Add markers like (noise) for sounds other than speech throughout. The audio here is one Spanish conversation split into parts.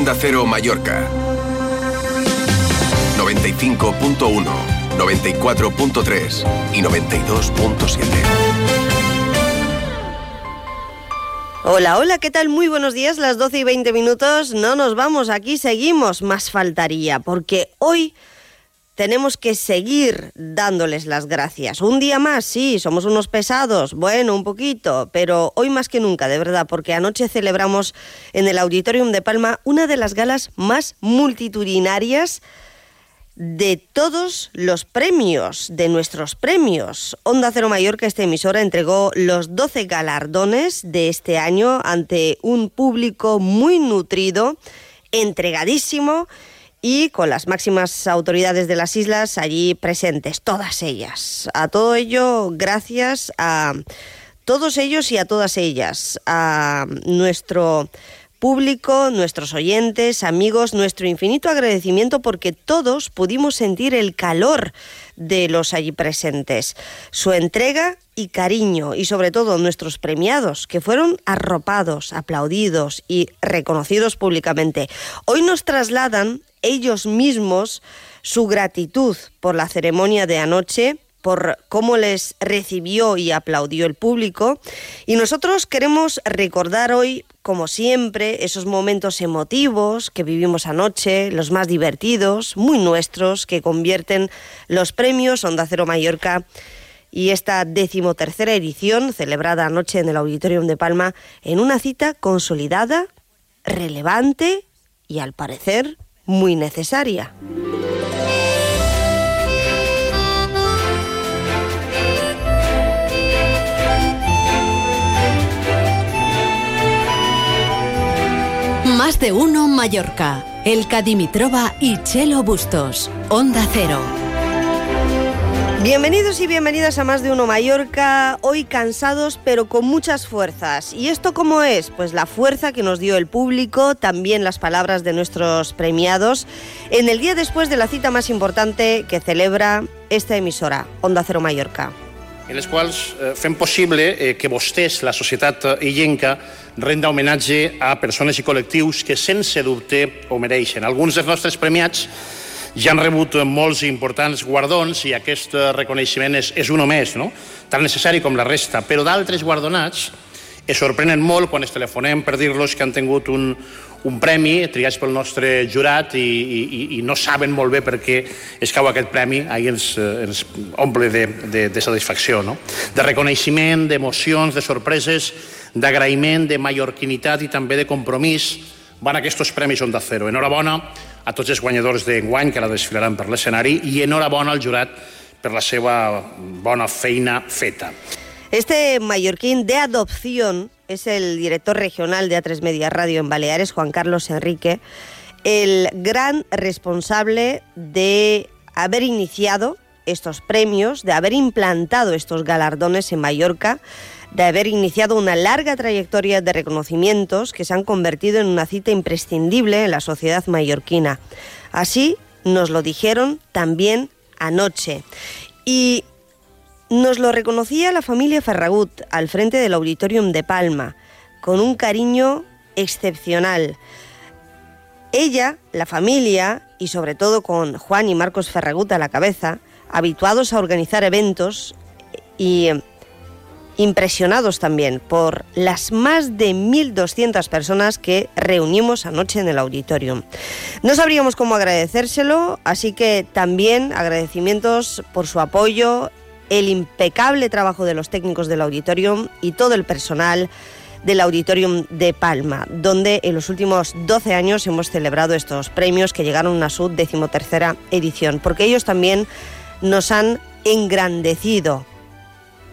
Onda Cero Mallorca. 95.1, 94.3 y 92.7. Hola, hola, ¿qué tal? Muy buenos días, las 12 y 20 minutos. No nos vamos, aquí seguimos, más faltaría, porque hoy tenemos que seguir dándoles las gracias. Un día más, sí, somos unos pesados, bueno, un poquito, pero hoy más que nunca, de verdad, porque anoche celebramos en el Auditorium de Palma una de las galas más multitudinarias de todos los premios, de nuestros premios. Onda Cero Mallorca, esta emisora, entregó los 12 galardones de este año ante un público muy nutrido, entregadísimo y con las máximas autoridades de las islas allí presentes, todas ellas. A todo ello, gracias a todos ellos y a todas ellas, a nuestro público, nuestros oyentes, amigos, nuestro infinito agradecimiento porque todos pudimos sentir el calor de los allí presentes, su entrega y cariño y sobre todo nuestros premiados que fueron arropados, aplaudidos y reconocidos públicamente. Hoy nos trasladan ellos mismos su gratitud por la ceremonia de anoche, por cómo les recibió y aplaudió el público. Y nosotros queremos recordar hoy, como siempre, esos momentos emotivos que vivimos anoche, los más divertidos, muy nuestros, que convierten los premios Onda Cero Mallorca y esta decimotercera edición, celebrada anoche en el Auditorium de Palma, en una cita consolidada, relevante y, al parecer, muy necesaria. Más de uno Mallorca. El Cadimitrova y Chelo Bustos. Onda Cero. Bienvenidos y bienvenidas a Más de Uno Mallorca, hoy cansados pero con muchas fuerzas. ¿Y esto cómo es? Pues la fuerza que nos dio el público, también las palabras de nuestros premiados, en el día después de la cita más importante que celebra esta emisora, Onda Cero Mallorca. en les quals eh, fem possible eh, que vostès, la societat eh, illenca, renda homenatge a persones i col·lectius que sense dubte ho mereixen. Alguns dels nostres premiats ja han rebut molts importants guardons i aquest reconeixement és, és un o més, no? tan necessari com la resta, però d'altres guardonats es sorprenen molt quan es telefonem per dir-los que han tingut un, un premi triats pel nostre jurat i, i, i no saben molt bé per què es cau aquest premi, ahir ens, eh, ens omple de, de, de satisfacció, no? de reconeixement, d'emocions, de sorpreses, d'agraïment, de mallorquinitat i també de compromís van aquests premis Onda Cero. Enhorabona a tots els guanyadors d'enguany que la desfilaran per l'escenari i enhorabona al jurat per la seva bona feina feta. Este mallorquín de adopción es el director regional de A3 Media Radio en Baleares, Juan Carlos Enrique, el gran responsable de haber iniciado estos premios, de haber implantado estos galardones en Mallorca, de haber iniciado una larga trayectoria de reconocimientos que se han convertido en una cita imprescindible en la sociedad mallorquina. Así nos lo dijeron también anoche. Y nos lo reconocía la familia Ferragut al frente del Auditorium de Palma, con un cariño excepcional. Ella, la familia y sobre todo con Juan y Marcos Ferragut a la cabeza, habituados a organizar eventos y impresionados también por las más de 1.200 personas que reunimos anoche en el auditorium. No sabríamos cómo agradecérselo, así que también agradecimientos por su apoyo, el impecable trabajo de los técnicos del auditorium y todo el personal del Auditorium de Palma, donde en los últimos 12 años hemos celebrado estos premios que llegaron a su decimotercera edición, porque ellos también nos han engrandecido,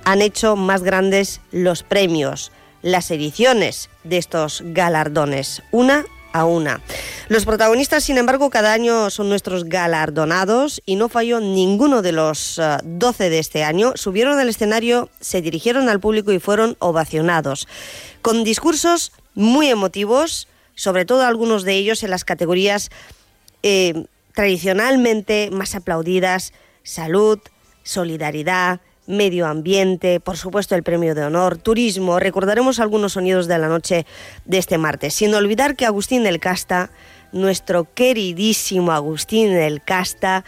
han hecho más grandes los premios, las ediciones de estos galardones, una a una. Los protagonistas, sin embargo, cada año son nuestros galardonados y no falló ninguno de los uh, 12 de este año. Subieron al escenario, se dirigieron al público y fueron ovacionados, con discursos muy emotivos, sobre todo algunos de ellos en las categorías eh, tradicionalmente más aplaudidas, salud, solidaridad, medio ambiente, por supuesto el premio de honor, turismo. Recordaremos algunos sonidos de la noche de este martes, sin olvidar que Agustín del Casta nuestro queridísimo Agustín del Casta,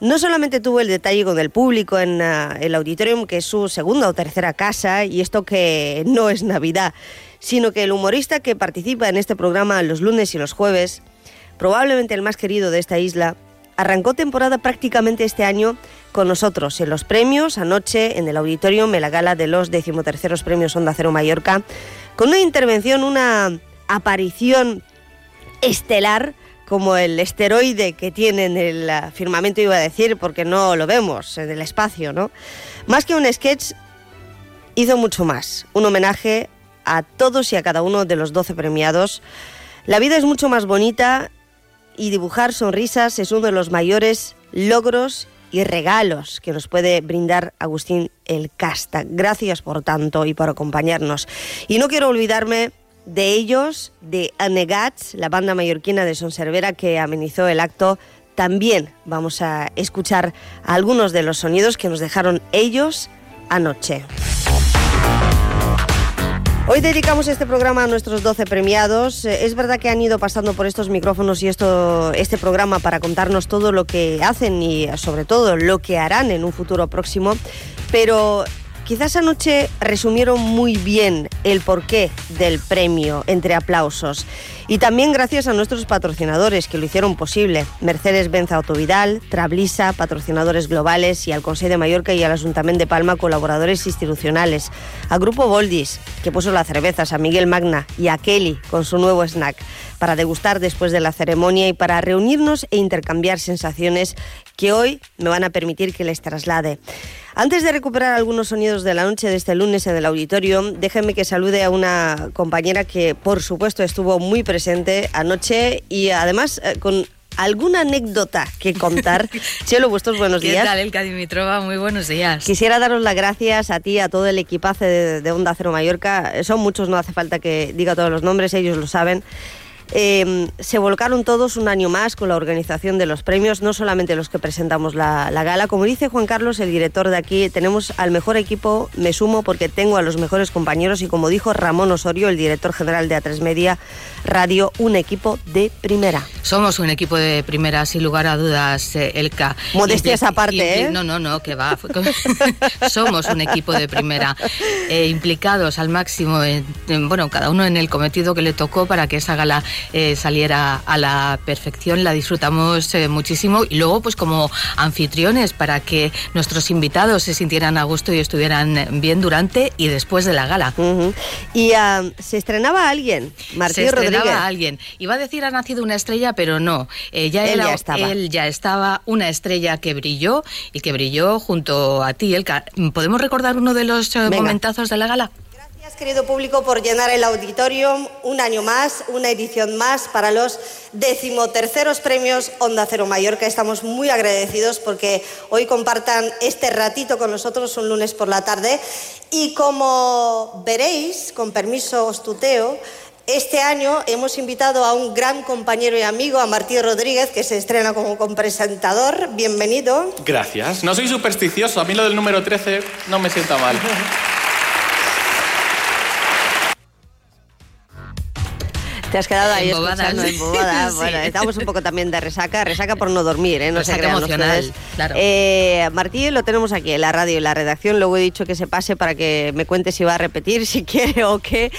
no solamente tuvo el detalle con el público en uh, el auditorium, que es su segunda o tercera casa, y esto que no es Navidad, sino que el humorista que participa en este programa los lunes y los jueves, probablemente el más querido de esta isla, arrancó temporada prácticamente este año con nosotros en los premios, anoche en el auditorium, en la gala de los decimoterceros premios Onda Cero Mallorca, con una intervención, una aparición estelar como el esteroide que tiene en el ah, firmamento, iba a decir, porque no lo vemos en el espacio, ¿no? Más que un sketch, hizo mucho más. Un homenaje a todos y a cada uno de los 12 premiados. La vida es mucho más bonita y dibujar sonrisas es uno de los mayores logros y regalos que nos puede brindar Agustín el Casta. Gracias por tanto y por acompañarnos. Y no quiero olvidarme de ellos, de Anegats, la banda mallorquina de Sonservera que amenizó el acto. También vamos a escuchar algunos de los sonidos que nos dejaron ellos anoche. Hoy dedicamos este programa a nuestros 12 premiados. Eh, es verdad que han ido pasando por estos micrófonos y esto, este programa para contarnos todo lo que hacen y sobre todo lo que harán en un futuro próximo, pero Quizás anoche resumieron muy bien el porqué del premio entre aplausos. Y también gracias a nuestros patrocinadores que lo hicieron posible. Mercedes-Benz Autovidal, Trablisa, patrocinadores globales y al Consejo de Mallorca y al Ayuntamiento de Palma, colaboradores institucionales. A Grupo Boldis, que puso las cervezas, a Miguel Magna y a Kelly con su nuevo snack para degustar después de la ceremonia y para reunirnos e intercambiar sensaciones que hoy me van a permitir que les traslade. Antes de recuperar algunos sonidos de la noche de este lunes en el auditorio, déjenme que salude a una compañera que, por supuesto, estuvo muy presente anoche y además eh, con alguna anécdota que contar. (laughs) Chelo, vuestros buenos días. ¿Qué tal, Elka Dimitrova? Muy buenos días. Quisiera daros las gracias a ti, a todo el equipaje de, de Onda Cero Mallorca. Son muchos, no hace falta que diga todos los nombres, ellos lo saben. Eh, se volcaron todos un año más con la organización de los premios, no solamente los que presentamos la, la, gala. Como dice Juan Carlos, el director de aquí, tenemos al mejor equipo, me sumo porque tengo a los mejores compañeros y como dijo Ramón Osorio, el director general de A3 Media Radio, un equipo de primera. Somos un equipo de primera, sin lugar a dudas, eh, Elka. Modestias aparte, ¿eh? No, no, no, que va. (laughs) Somos un equipo de primera, eh, implicados al máximo, en, en, bueno, cada uno en el cometido que le tocó para que esa gala eh, saliera a la perfección, la disfrutamos eh, muchísimo y luego pues como anfitriones para que nuestros invitados se sintieran a gusto y estuvieran bien durante y después de la gala. Uh -huh. Y uh, se estrenaba alguien, Martín Se Rodríguez. estrenaba alguien. Iba a decir ha nacido una estrella, pero no. Eh, ya él, era, ya estaba. él ya estaba una estrella que brilló y que brilló junto a ti, Elka. ¿Podemos recordar uno de los Venga. momentazos de la gala? Gracias, querido público, por llenar el auditorium un año más, una edición más para los decimoterceros premios Onda Cero Mallorca. Estamos muy agradecidos porque hoy compartan este ratito con nosotros un lunes por la tarde. Y como veréis, con permiso os tuteo, este año hemos invitado a un gran compañero y amigo, a Martín Rodríguez, que se estrena como presentador. Bienvenido. Gracias. No soy supersticioso. A mí lo del número 13 no me sienta mal. (laughs) Te has quedado ahí Embobadas. escuchando embobada. (laughs) Sí. Bueno, estamos un poco también de resaca, resaca por no dormir, ¿eh? No Resaca se crean emocional, claro. Eh, Martí lo tenemos aquí en la radio, en la redacción. Luego he dicho que se pase para que me cuente si va a repetir, (laughs) si quiere o qué.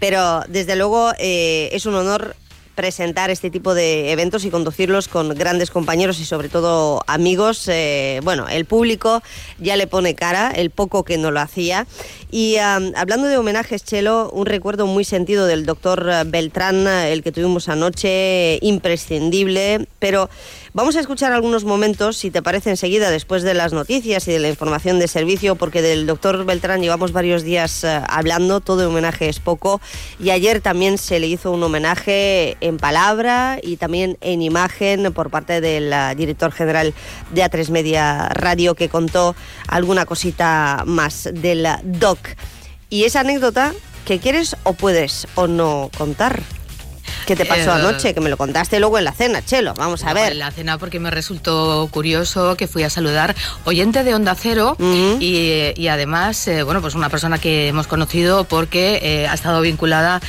Pero desde luego eh, es un honor presentar este tipo de eventos y conducirlos con grandes compañeros y sobre todo amigos. Eh, bueno, el público ya le pone cara, el poco que no lo hacía. Y hablando de homenajes, Chelo, un recuerdo muy sentido del doctor Beltrán, el que tuvimos anoche, imprescindible, pero vamos a escuchar algunos momentos, si te parece enseguida, después de las noticias y de la información de servicio, porque del doctor Beltrán llevamos varios días uh, hablando, todo homenaje es poco, y ayer también se le hizo un homenaje en palabra y también en imagen por parte del uh, director general de A3 Media Radio, que contó alguna cosita más del doc. Y esa anécdota que quieres o puedes o no contar. ¿Qué te pasó Eh, anoche? Que me lo contaste luego en la cena, Chelo. Vamos a ver. En la cena porque me resultó curioso que fui a saludar oyente de Onda Cero y, y además, eh, bueno, pues una persona que hemos conocido porque eh, ha estado vinculada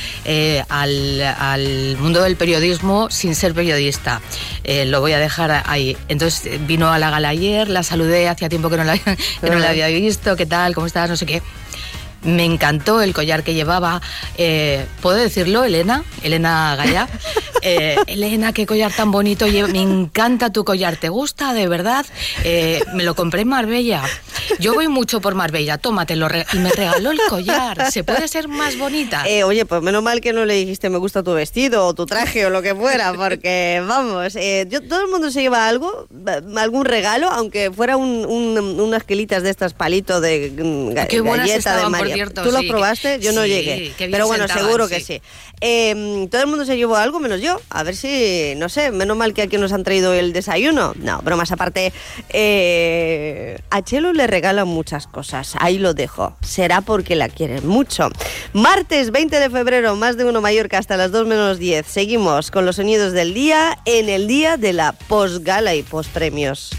al, al mundo del periodismo sin ser periodista. Lo voy a dejar ahí. Entonces vino a la gala ayer, la saludé, hacía tiempo que no la, (laughs) que no la había visto, ¿qué tal? ¿Cómo estás? No sé qué. Me encantó el collar que llevaba. Eh, ¿Puedo decirlo, Elena? Elena Gaya. (laughs) Eh, Elena, qué collar tan bonito. Me encanta tu collar. ¿Te gusta de verdad? Eh, me lo compré en Marbella. Yo voy mucho por Marbella. Tómatelo. Y me regaló el collar. ¿Se puede ser más bonita? Eh, oye, pues menos mal que no le dijiste me gusta tu vestido o tu traje o lo que fuera, porque (laughs) vamos, yo, todo el mundo se lleva algo, algún regalo, aunque fuera un- un- unas quilitas de estas palitos de mm, galleta de María. Cierto, ¿Tú lo sí, probaste? que- Yo no sí, llegué. qué bien Pero bueno, sentaban, seguro que sí. sí. Eh, todo el mundo se llevó algo menos yo. A ver si, no sé, menos mal que aquí nos han traído el desayuno. No, bromas aparte. eh, a Chelo le regalan muchas cosas. Ahí lo dejo. Será porque la quieren mucho. Martes 20 de febrero, más de uno Mallorca hasta las 2 menos 10. Seguimos con los sonidos del día en el día de la postgala y postpremios.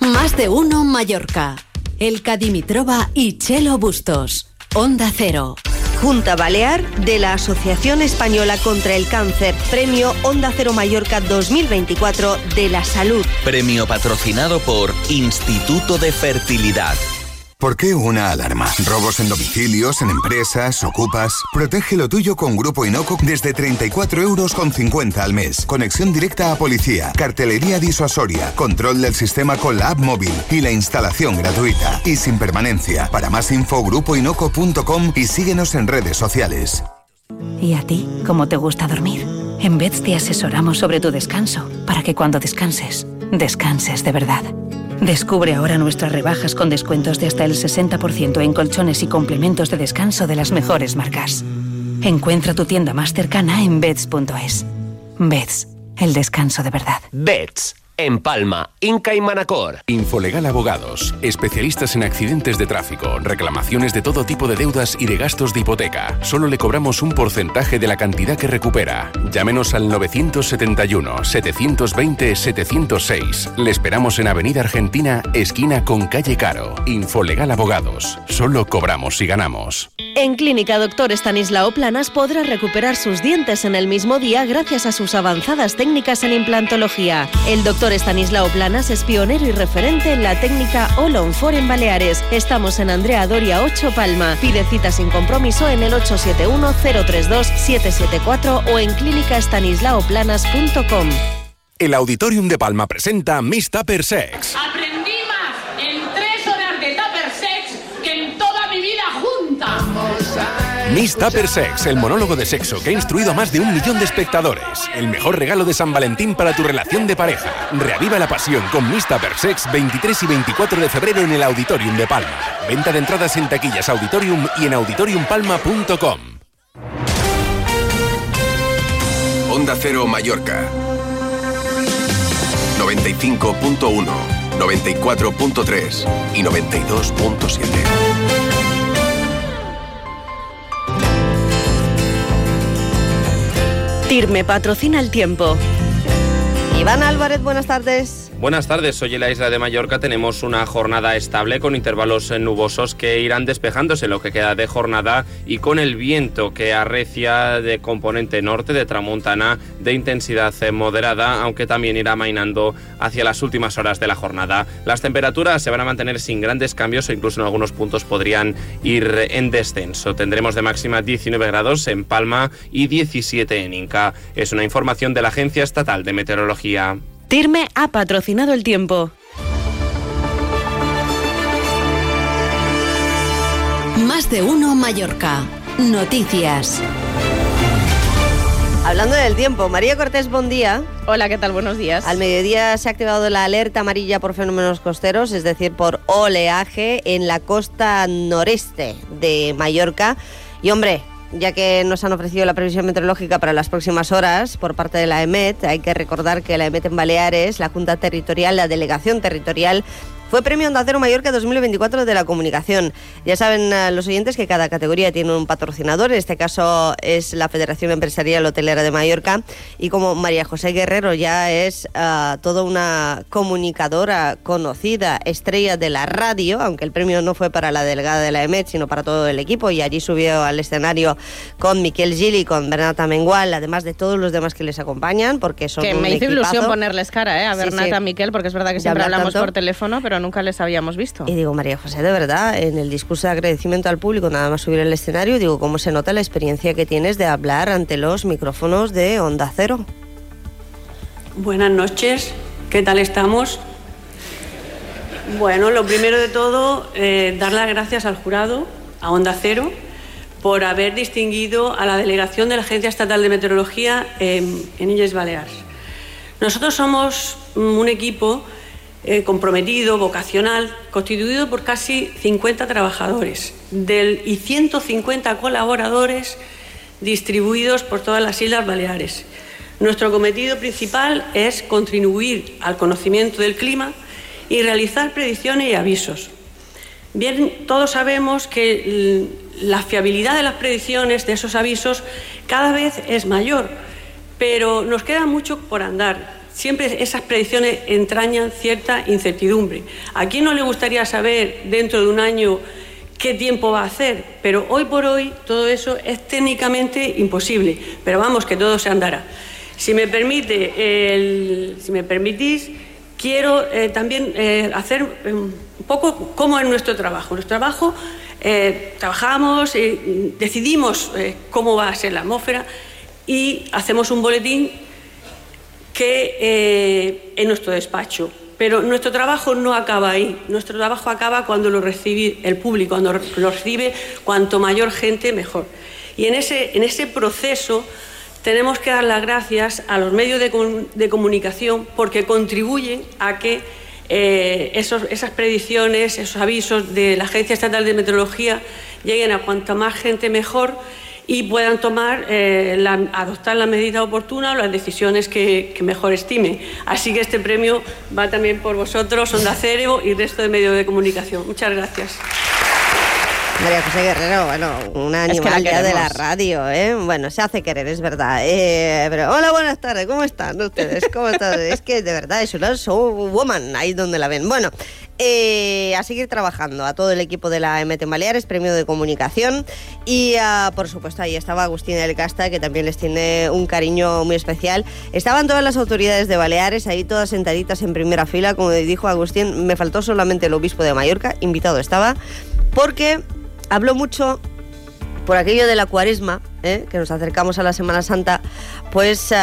Más de uno Mallorca. El Dimitrova y Chelo Bustos. Onda Cero. Junta Balear de la Asociación Española contra el Cáncer, Premio Onda Cero Mallorca 2024 de la Salud. Premio patrocinado por Instituto de Fertilidad. ¿Por qué una alarma? ¿Robos en domicilios, en empresas, ocupas? Protege lo tuyo con Grupo Inoco desde 34 euros con 50 al mes. Conexión directa a policía, cartelería disuasoria, control del sistema con la app móvil y la instalación gratuita. Y sin permanencia. Para más info, grupoinoco.com y síguenos en redes sociales. ¿Y a ti? ¿Cómo te gusta dormir? En Beds te asesoramos sobre tu descanso, para que cuando descanses, descanses de verdad. Descubre ahora nuestras rebajas con descuentos de hasta el 60% en colchones y complementos de descanso de las mejores marcas. Encuentra tu tienda más cercana en beds.es. Beds, el descanso de verdad. Bets. En Palma, Inca y Manacor. Infolegal Abogados, especialistas en accidentes de tráfico, reclamaciones de todo tipo de deudas y de gastos de hipoteca. Solo le cobramos un porcentaje de la cantidad que recupera. Llámenos al 971-720-706. Le esperamos en Avenida Argentina, esquina con calle Caro. Infolegal Abogados. Solo cobramos si ganamos. En Clínica Doctor Estanislao Planas podrá recuperar sus dientes en el mismo día gracias a sus avanzadas técnicas en implantología. El doctor Estanislao Planas es pionero y referente en la técnica All on Four en Baleares. Estamos en Andrea Doria 8 Palma. Pide cita sin compromiso en el 871-032-774 o en clínicaestanislaoplanas.com. El Auditorium de Palma presenta Miss Tupper Sex. Miss Tupper Sex, el monólogo de sexo que ha instruido a más de un millón de espectadores. El mejor regalo de San Valentín para tu relación de pareja. Reaviva la pasión con Miss Tupper Sex 23 y 24 de febrero en el Auditorium de Palma. Venta de entradas en taquillas Auditorium y en auditoriumpalma.com. Onda Cero Mallorca. 95.1, 94.3 y 92.7. TIRME patrocina el tiempo. Iván Álvarez, buenas tardes. Buenas tardes, hoy en la isla de Mallorca tenemos una jornada estable con intervalos nubosos que irán despejándose lo que queda de jornada y con el viento que arrecia de componente norte de tramontana de intensidad moderada, aunque también irá mainando hacia las últimas horas de la jornada. Las temperaturas se van a mantener sin grandes cambios o incluso en algunos puntos podrían ir en descenso. Tendremos de máxima 19 grados en Palma y 17 en Inca. Es una información de la Agencia Estatal de Meteorología. TIRME ha patrocinado el tiempo. Más de uno Mallorca. Noticias. Hablando del tiempo, María Cortés, buen día. Hola, ¿qué tal? Buenos días. Al mediodía se ha activado la alerta amarilla por fenómenos costeros, es decir, por oleaje en la costa noreste de Mallorca. Y hombre, ya que nos han ofrecido la previsión meteorológica para las próximas horas por parte de la EMET, hay que recordar que la EMET en Baleares, la Junta Territorial, la Delegación Territorial, Fue Premio Onda Cero Mallorca 2024 de la Comunicación. Ya saben eh, los oyentes que cada categoría tiene un patrocinador, en este caso es la Federación Empresarial Hotelera de Mallorca y como María José Guerrero ya es uh, toda una comunicadora conocida, estrella de la radio, aunque el premio no fue para la delegada de la EMET, sino para todo el equipo y allí subió al escenario con Miquel Gili, con Bernata Mengual, además de todos los demás que les acompañan, porque son Que un me hizo equipazo. ilusión ponerles cara, ¿eh? A Sí, Bernata, sí. Miquel, porque es verdad que siempre hablamos tanto. por teléfono, pero nunca les habíamos visto. Y digo, María José, de verdad, en el discurso de agradecimiento al público, nada más subir al escenario, digo, ¿cómo se nota la experiencia que tienes de hablar ante los micrófonos de Onda Cero? Buenas noches, ¿qué tal estamos? Bueno, lo primero de todo, eh, dar las gracias al jurado, a Onda Cero, por haber distinguido a la delegación de la Agencia Estatal de Meteorología en, en Illes Baleares. Nosotros somos un equipo eh, comprometido, vocacional, constituido por casi 50 trabajadores del, y 150 colaboradores distribuidos por todas las Islas Baleares. Nuestro cometido principal es contribuir al conocimiento del clima y realizar predicciones y avisos. Bien, todos sabemos que la fiabilidad de las predicciones, de esos avisos, cada vez es mayor, pero nos queda mucho por andar. Siempre esas predicciones entrañan cierta incertidumbre. ¿A quién no le gustaría saber dentro de un año qué tiempo va a hacer? Pero hoy por hoy todo eso es técnicamente imposible. Pero vamos, que todo se andará. Si me permite, si me permitís, quiero eh, también eh, hacer eh, un poco cómo es nuestro trabajo. Nuestro trabajo, eh, trabajamos, decidimos cómo va a ser la atmósfera y hacemos un boletín que eh, en nuestro despacho. Pero nuestro trabajo no acaba ahí. Nuestro trabajo acaba cuando lo recibe el público, cuando lo recibe cuanto mayor gente, mejor. Y en ese, en ese proceso tenemos que dar las gracias a los medios de, de comunicación porque contribuyen a que eh, esos- esas predicciones, esos avisos de la Agencia Estatal de Meteorología lleguen a cuanta más gente mejor y puedan tomar, eh, la- adoptar la medida oportuna o las decisiones que, que mejor estime. Así que este premio va también por vosotros, Onda Cero y resto de medios de comunicación. Muchas gracias. María José Guerrero, bueno, una Es que la animal de la radio, ¿eh? Bueno, se hace querer, es verdad. Eh, pero, hola, buenas tardes, ¿cómo están ustedes? ¿Cómo están? es que de verdad es una showwoman, ahí donde la ven. Bueno, eh, a seguir trabajando, a todo el equipo de la MT Baleares, premio de comunicación. Y, ah, por supuesto, ahí estaba Agustín del Casta, que también les tiene un cariño muy especial. Estaban todas las autoridades de Baleares, ahí todas sentaditas en primera fila, como dijo Agustín, me faltó solamente el obispo de Mallorca, invitado estaba, porque habló mucho por aquello de la cuaresma, ¿eh? que nos acercamos a la Semana Santa, pues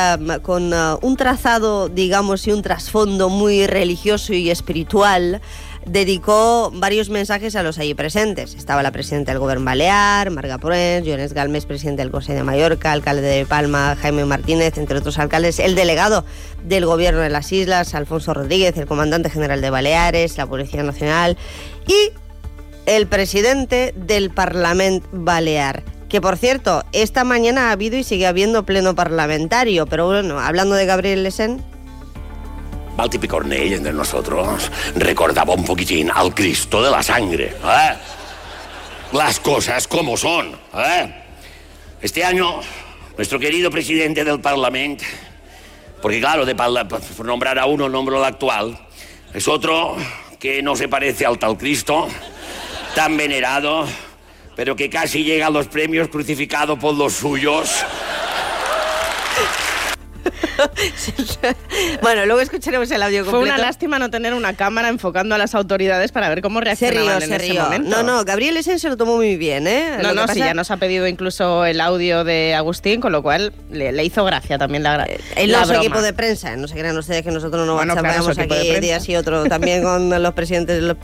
con uh, un trazado, digamos, y un trasfondo muy religioso y espiritual, dedicó varios mensajes a los allí presentes. Estaba la presidenta del Gobierno Balear, Marga Proens, Jones Galmes, presidente del Consejo de Mallorca, alcalde de Palma, Jaime Martínez, entre otros alcaldes, el delegado del Gobierno de las Islas, Alfonso Rodríguez, el comandante general de Baleares, la Policía Nacional y el presidente del Parlamento Balear. Que por cierto, esta mañana ha habido y sigue habiendo pleno parlamentario, pero bueno, hablando de Gabriel Lesen, Balti Cornell entre nosotros recordaba un poquitín al Cristo de la sangre. ¿eh? Las cosas como son. ¿eh? Este año, nuestro querido presidente del Parlamento, porque claro, de por nombrar a uno, nombro al actual, es otro que no se parece al tal Cristo, tan venerado, pero que casi llega a los premios crucificado por los suyos. (laughs) bueno, luego escucharemos el audio Fue completo. una lástima no tener una cámara enfocando a las autoridades para ver cómo Se reaccionaban rió, en se ese momento. No, no, Gabriel Lesen se lo tomó muy bien, ¿eh? No, Lo no, sí, pasa- ya nos ha pedido incluso el audio de Agustín, con lo cual le, le hizo gracia también la, gra- En la los broma. equipos de prensa, no se crean ustedes que nosotros no Bueno, claro, equipo aquí días y otro, también con (laughs) los presidentes. de los-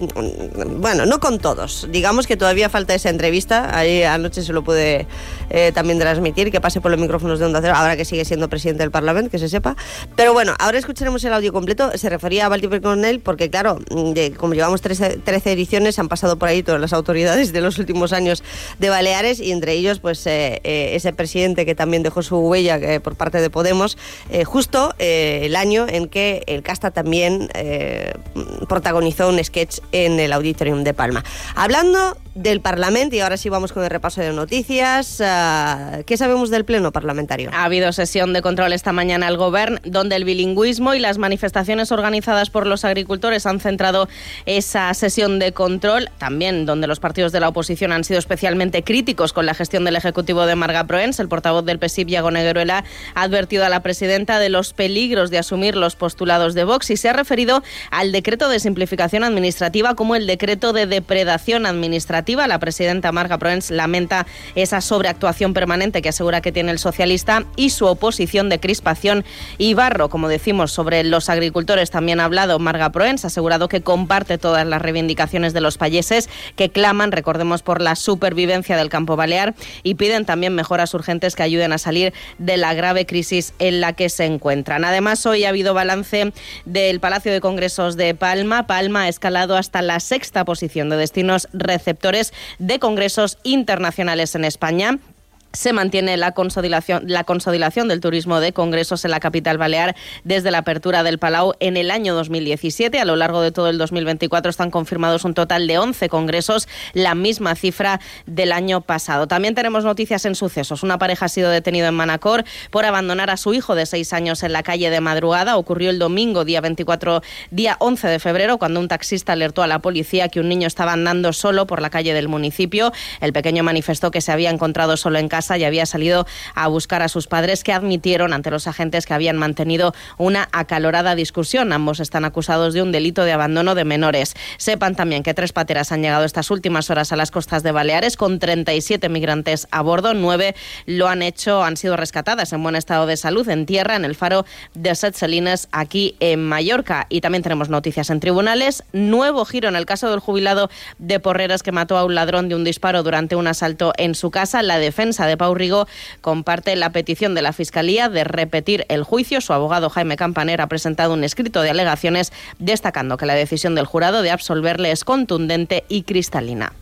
Bueno, no con todos. Digamos que todavía falta esa entrevista. Ahí anoche se lo puede eh, también transmitir, que pase por los micrófonos de Onda Cero, ahora que sigue siendo presidente del Parlamento, que se se sepa. Pero bueno, ahora escucharemos el audio completo. Se refería a Baltimore Cornell porque, claro, mm, de- como llevamos 13, 13 ediciones, han pasado por ahí todas las autoridades de los últimos años de Baleares y entre ellos, pues, eh, eh, ese presidente que también dejó su huella eh, por parte de Podemos, eh, justo eh, el año en que el Casta también eh, protagonizó un sketch en el Auditorium de Palma. Hablando del Parlamento, y ahora sí vamos con el repaso de noticias, ah, ¿qué sabemos del Pleno Parlamentario? Ha habido sesión de control esta mañana al Gobierno, donde el bilingüismo y las manifestaciones organizadas por los agricultores han centrado esa sesión de control, también donde los partidos de la oposición han sido especialmente críticos con la gestión del Ejecutivo de Marga Proens. El portavoz del PSIP, Iago Negueruela, ha advertido a la presidenta de los peligros de asumir los postulados de Vox y se ha referido al decreto de simplificación administrativa como el decreto de depredación administrativa. La presidenta Marga Proens lamenta esa sobreactuación permanente que asegura que tiene el socialista y su oposición de crispación y barro. Como decimos, sobre los agricultores también ha hablado Marga Proens, ha asegurado que comparte todas las reivindicaciones de los payeses que claman, recordemos, por la supervivencia del campo balear y piden también mejoras urgentes que ayuden a salir de la grave crisis en la que se encuentran. Además, hoy ha habido balance del Palacio de Congresos de Palma. Palma ha escalado hasta la sexta posición de destinos receptores de congresos internacionales en España. Se mantiene la consolidación, la consolidación del turismo de congresos en la capital balear desde la apertura del Palau en el año 2017. A lo largo de todo el 2024 están confirmados un total de 11 congresos, la misma cifra del año pasado. También tenemos noticias en sucesos. Una pareja ha sido detenido en Manacor por abandonar a su hijo de 6 años en la calle de madrugada. Ocurrió el domingo, día 24, día 11 de febrero, cuando un taxista alertó a la policía que un niño estaba andando solo por la calle del municipio. El pequeño manifestó que se había encontrado solo en casa y había salido a buscar a sus padres que admitieron ante los agentes que habían mantenido una acalorada discusión. Ambos están acusados de un delito de abandono de menores. Sepan también que tres pateras han llegado estas últimas horas a las costas de Baleares con 37 migrantes a bordo. Nueve lo han hecho, han sido rescatadas en buen estado de salud en tierra en el faro de Set Salines aquí en Mallorca. Y también tenemos noticias en tribunales. Nuevo giro en el caso del jubilado de Porreras que mató a un ladrón de un disparo durante un asalto en su casa. La defensa de Pau Rigo comparte la petición de la Fiscalía de repetir el juicio. Su abogado Jaime Campaner ha presentado un escrito de alegaciones destacando que la decisión del jurado de absolverle es contundente y cristalina.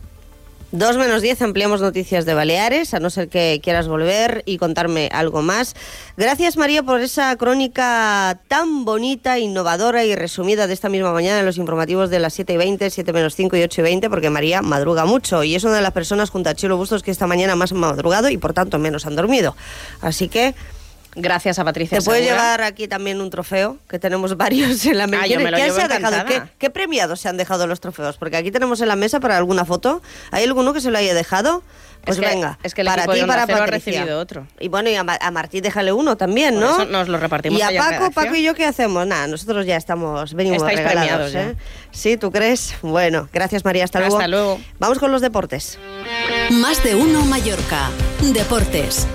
2 menos 10 ampliamos noticias de Baleares, a no ser que quieras volver y contarme algo más. Gracias María por esa crónica tan bonita, innovadora y resumida de esta misma mañana en los informativos de las 7 y 20, 7 menos 5 y 8 y 20, porque María madruga mucho y es una de las personas junto a Chilo Bustos que esta mañana más han madrugado y por tanto menos han dormido. Así que... Gracias a Patricia Te Segura. llevar aquí también un trofeo, que tenemos (laughs) varios en la mesa. Ah, yo me lo ¿Quién llevo se ha dejado? encantada. ¿Qué, qué premiados se han dejado los trofeos? Porque aquí tenemos en la mesa para alguna foto. ¿Hay alguno que se lo haya dejado? Pues Es que- venga, es que el para ti para Cero ha Patricia. recibido otro. Y bueno, y a, a Martí déjale uno también, Por ¿no? eso nos lo repartimos Y a Paco. Paco y yo, ¿qué hacemos? Nada, nosotros ya estamos, venimos Estáis regalados, premiados ya. ¿eh? ¿Sí, tú crees? Bueno, gracias María, hasta luego. Hasta luego. Vamos con los deportes. Más de uno Mallorca. Deportes.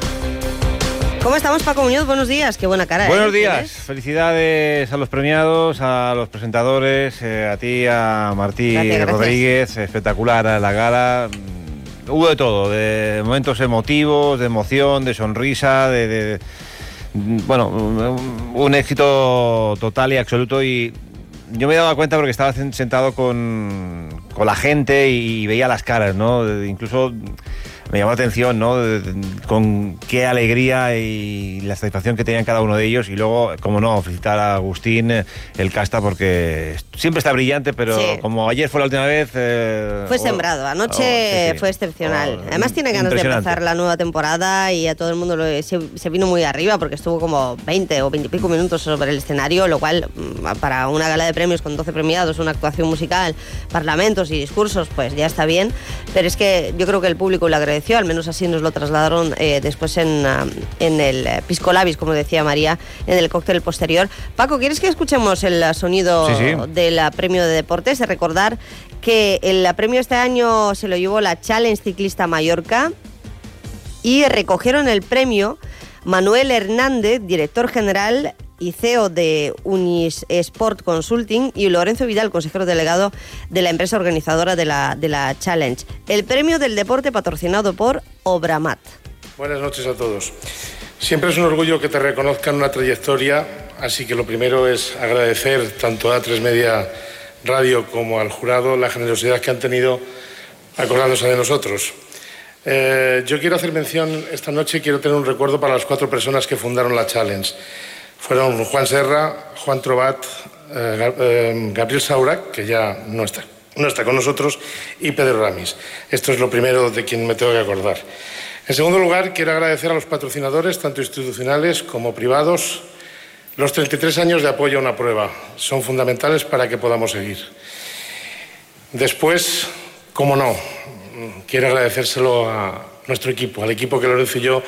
¿Cómo estamos, Paco Muñoz? Buenos días, qué buena cara. ¿eh? Buenos días, felicidades a los premiados, a los presentadores, eh, a ti, a Martí Gracias, gracias. Rodríguez, espectacular a la gala. Mm, Hubo de todo, de momentos emotivos, de emoción, de sonrisa, de, de- mm, bueno, un, un éxito total y absoluto y yo me daba cuenta porque estaba sen- sentado con, con la gente y, veía las caras, ¿no? Incluso me llamó la atención, ¿no? Con qué alegría y la satisfacción que tenían cada uno de ellos. Y luego, como no, felicitar a Agustín, eh, el casta, porque siempre está brillante, pero Sí. como ayer fue la última vez. eh, Fue oh, sembrado, anoche oh, sí, fue excepcional. Oh, Además tiene ganas de empezar la nueva temporada y a todo el mundo lo- se, se vino muy arriba porque estuvo como 20 o 20 y pico minutos sobre el escenario, lo cual mm, para una gala de premios con 12 premiados, una actuación musical, parlamentos y discursos, pues ya está bien. Pero es que yo creo que el público le al menos así nos lo trasladaron eh, después en, ah, en el eh, Pisco Labis, como decía María, en el cóctel posterior. Paco, ¿quieres que escuchemos el ah, sonido Sí, sí. del ah, premio de deportes? De recordar que el premio este año se lo llevó la Challenge Ciclista Mallorca y recogieron el premio Manuel Hernández, director general y CEO de Unis Sport Consulting, y Lorenzo Vidal, consejero delegado de la empresa organizadora de la, de la Challenge. El premio del deporte patrocinado por Obramat. Buenas noches a todos. Siempre es un orgullo que te reconozcan una trayectoria, así que lo primero es agradecer tanto a A3 Media Radio como al jurado la generosidad que han tenido acordándose de nosotros. Eh, yo quiero hacer mención esta noche, quiero tener un recuerdo para las cuatro personas que fundaron la Challenge. Fueron Juan Serra, Juan Trobat, eh, eh, Gabriel Saura, que ya no está, no está con nosotros, y Pedro Ramis. Esto es lo primero de quien me tengo que acordar. En segundo lugar, quiero agradecer a los patrocinadores, tanto institucionales como privados, los 33 años de apoyo a una prueba. Son fundamentales para que podamos seguir. Después, cómo no, quiero agradecérselo a nuestro equipo, al equipo que Lorenzo y yo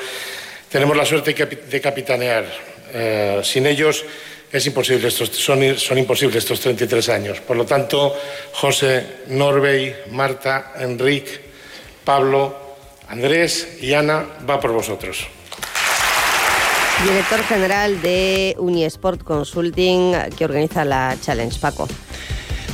tenemos la suerte de capitanear. Eh, sin ellos es imposible estos, son, imposibles estos 33 años. Por lo tanto, José, Norbey, Marta, Enrique, Pablo, Andrés y Ana, va por vosotros. Director general de Unisport Consulting, que organiza la Challenge, Paco.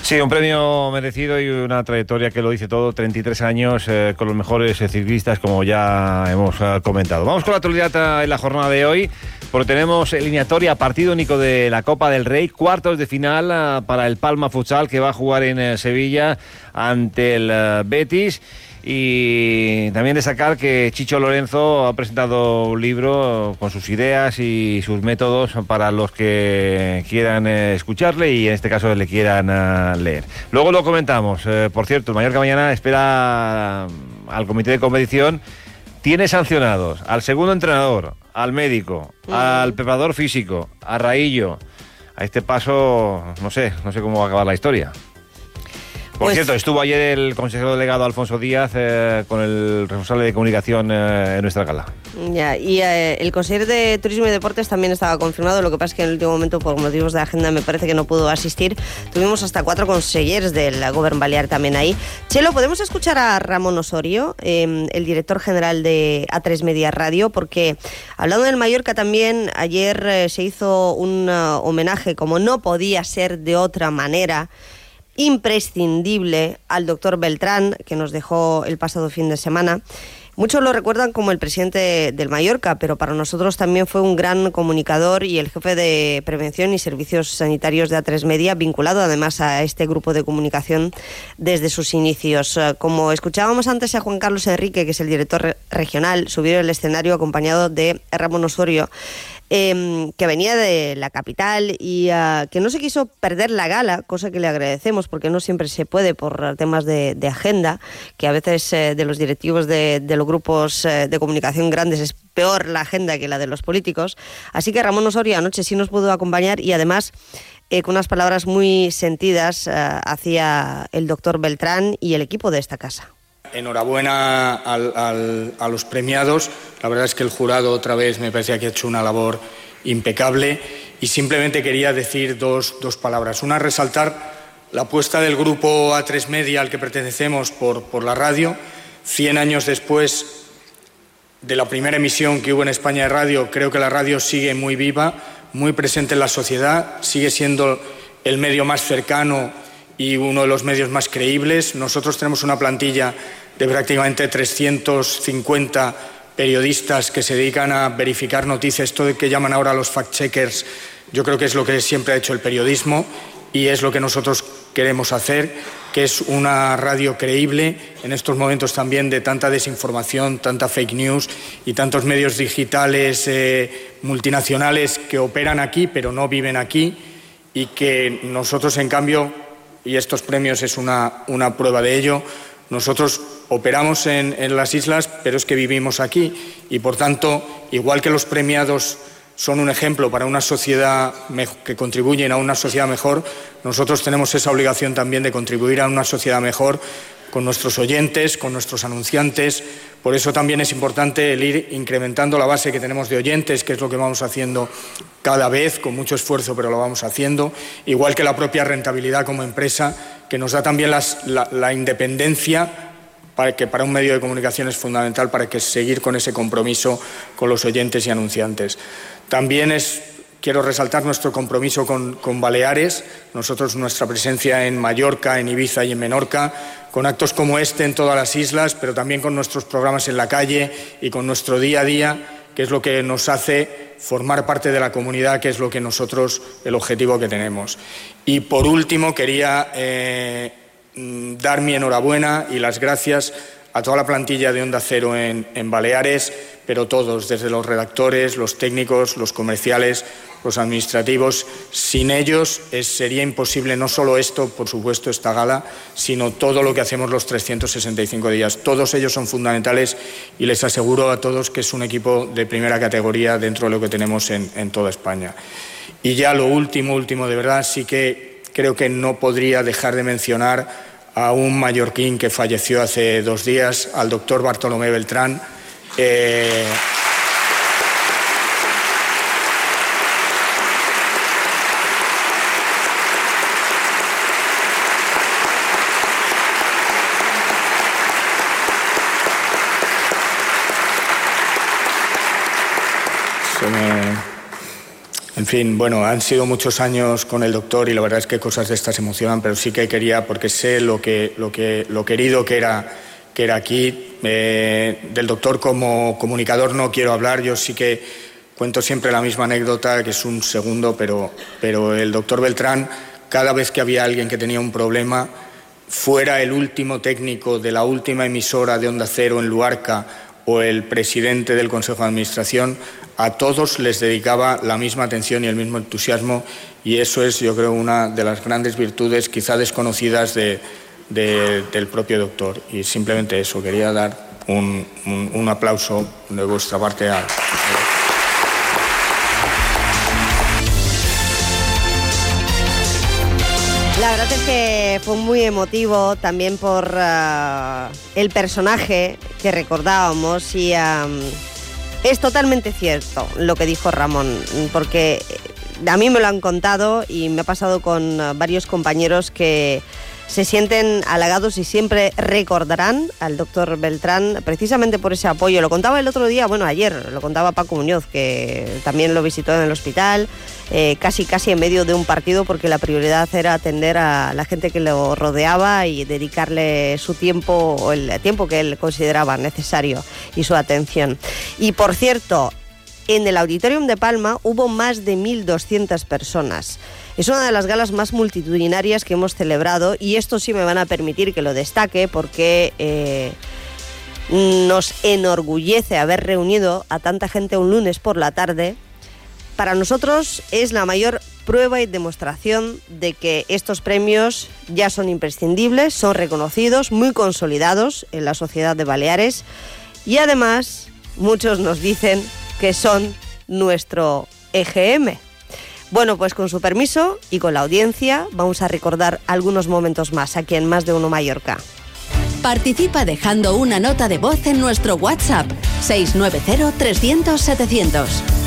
Sí, un premio merecido y una trayectoria que lo dice todo, 33 años eh, con los mejores ciclistas, como ya hemos eh, comentado. Vamos con la actualidad en la jornada de hoy, porque tenemos eliminatoria, partido único de la Copa del Rey, cuartos de final eh, para el Palma Futsal, que va a jugar en Sevilla ante el Betis. Y también destacar que Chicho Lorenzo ha presentado un libro con sus ideas y sus métodos para los que quieran eh, escucharle y en este caso le quieran eh, leer. Luego lo comentamos. Eh, por cierto, el Mallorca mañana espera al comité de competición. Tiene sancionados al segundo entrenador, al médico, al preparador físico, a Raillo. A este paso, no sé, no sé cómo va a acabar la historia. Por pues cierto, estuvo ayer el consejero delegado Alfonso Díaz eh, con el responsable de comunicación eh, en nuestra gala. Ya, y eh, el consejero de Turismo y Deportes también estaba confirmado, lo que pasa es que en el último momento, por motivos de agenda, me parece que no pudo asistir. Tuvimos hasta cuatro consejeros del Gobierno Balear también ahí. Chelo, ¿podemos escuchar a Ramón Osorio, em, el director general de A3 Media Radio? Porque hablando del Mallorca también, ayer se hizo un homenaje, como no podía ser de otra manera, imprescindible al doctor Beltrán, que nos dejó el pasado fin de semana. Muchos lo recuerdan como el presidente del Mallorca, pero para nosotros también fue un gran comunicador y el jefe de prevención y servicios sanitarios de A3 Media, vinculado además a este grupo de comunicación desde sus inicios. Como escuchábamos antes a Juan Carlos Enrique, que es el director regional, subió el escenario acompañado de Ramón Osorio. Em, que venía de la capital y ah, que no se quiso perder la gala, cosa que le agradecemos porque no siempre se puede por temas de, agenda, que a veces eh, de los directivos de, los grupos eh, de comunicación grandes es peor la agenda que la de los políticos. Así que Ramón Osorio anoche sí nos pudo acompañar y además eh, con unas palabras muy sentidas hacia el doctor Beltrán y el equipo de esta casa enhorabuena a los premiados. La verdad es que el jurado otra vez me parece que ha hecho una labor impecable y simplemente quería decir dos, palabras. Una, resaltar la apuesta del grupo A3 Media al que pertenecemos por, por la radio. Cien años después de la primera emisión que hubo en España de radio, creo que la radio sigue muy viva, muy presente en la sociedad, sigue siendo el medio más cercano y uno de los medios más creíbles. Nosotros tenemos una plantilla de prácticamente 350 periodistas que se dedican a verificar noticias, esto de que llaman ahora los fact-checkers, yo creo que es lo que siempre ha hecho el periodismo y es lo que nosotros queremos hacer, que es una radio creíble en estos momentos también de tanta desinformación, tanta fake news y tantos medios digitales eh, multinacionales que operan aquí pero no viven aquí y que nosotros, en cambio, y estos premios es una, una prueba de ello, nosotros operamos en, las islas, pero es que vivimos aquí y, por tanto, igual que los premiados son un ejemplo para una sociedad que contribuyen a una sociedad mejor, nosotros tenemos esa obligación también de contribuir a una sociedad mejor con nuestros oyentes, con nuestros anunciantes. Por eso también es importante el ir incrementando la base que tenemos de oyentes, que es lo que vamos haciendo cada vez, con mucho esfuerzo, pero lo vamos haciendo, igual que la propia rentabilidad como empresa que nos da también la, independencia para que para un medio de comunicación es fundamental para que seguir con ese compromiso con los oyentes y anunciantes. También es quiero resaltar nuestro compromiso con, con, Baleares, nosotros nuestra presencia en Mallorca, en Ibiza y en Menorca, con actos como este en todas las islas, pero también con nuestros programas en la calle y con nuestro día a día que es lo que nos hace formar parte de la comunidad, que es lo que nosotros, el objetivo que tenemos. Y por último, quería eh, mm, dar mi enhorabuena y las gracias a toda la plantilla de Onda Cero en, Baleares, pero todos, desde los redactores, los técnicos, los comerciales, los administrativos. Sin ellos sería imposible no solo esto, por supuesto, esta gala, sino todo lo que hacemos los 365 días. Todos ellos son fundamentales y les aseguro a todos que es un equipo de primera categoría dentro de lo que tenemos en, en toda España. Y ya lo último, último, de verdad, sí que creo que no podría dejar de mencionar a un mallorquín que falleció hace dos días, al doctor Bartolomé Beltrán. Eh, se me- En fin, bueno, han sido muchos años con el doctor y la verdad es que cosas de estas emocionan, pero sí que quería, porque sé lo, que, lo, que, lo querido que era, que era aquí. Eh, del doctor como comunicador no quiero hablar, yo sí que cuento siempre la misma anécdota, que es un segundo, pero, pero el doctor Beltrán, cada vez que había alguien que tenía un problema, fuera el último técnico de la última emisora de Onda Cero en Luarca o el presidente del Consejo de Administración, a todos les dedicaba la misma atención y el mismo entusiasmo y eso es, yo creo, una de las grandes virtudes quizá desconocidas de- de- del propio doctor. Y simplemente eso, quería dar un, un- aplauso de vuestra parte a... La verdad es que fue muy emotivo también por ah, el personaje que recordábamos y es totalmente cierto lo que dijo Ramón, porque a mí me lo han contado y me ha pasado con varios compañeros que se sienten halagados y siempre recordarán al doctor Beltrán precisamente por ese apoyo. Lo contaba el otro día, bueno, ayer, lo contaba Paco Muñoz, que también lo visitó en el hospital, eh, casi casi en medio de un partido, porque la prioridad era atender a la gente que lo rodeaba y dedicarle su tiempo, o el tiempo que él consideraba necesario y su atención. Y por cierto, en el Auditorium de Palma hubo más de 1.200 personas. Es una de las galas más multitudinarias que hemos celebrado y esto sí me van a permitir que lo destaque porque eh, nos enorgullece haber reunido a tanta gente un lunes por la tarde. Para nosotros es la mayor prueba y demostración de que estos premios ya son imprescindibles, son reconocidos, muy consolidados en la sociedad de Baleares y además muchos nos dicen que son nuestro EGM. Bueno, pues con su permiso y con la audiencia vamos a recordar algunos momentos más aquí en Más de Uno Mallorca. Participa dejando una nota de voz en nuestro WhatsApp 690-300-700.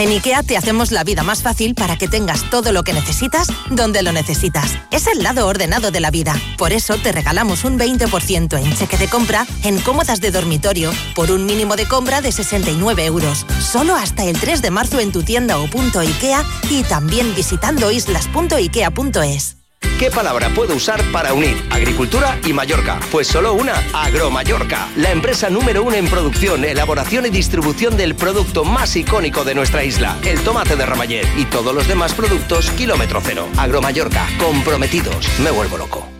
En IKEA te hacemos la vida más fácil para que tengas todo lo que necesitas donde lo necesitas. Es el lado ordenado de la vida. Por eso te regalamos un 20% en cheque de compra en cómodas de dormitorio por un mínimo de compra de 69 euros. Solo hasta el 3 de marzo en tu tienda o punto IKEA y también visitando islas.ikea.es. ¿Qué palabra puedo usar para unir agricultura y Mallorca? Pues solo una, Agromallorca, la empresa número uno en producción, elaboración y distribución del producto más icónico de nuestra isla, el tomate de Ramallet y todos los demás productos kilómetro cero. Agromallorca, comprometidos, me vuelvo loco.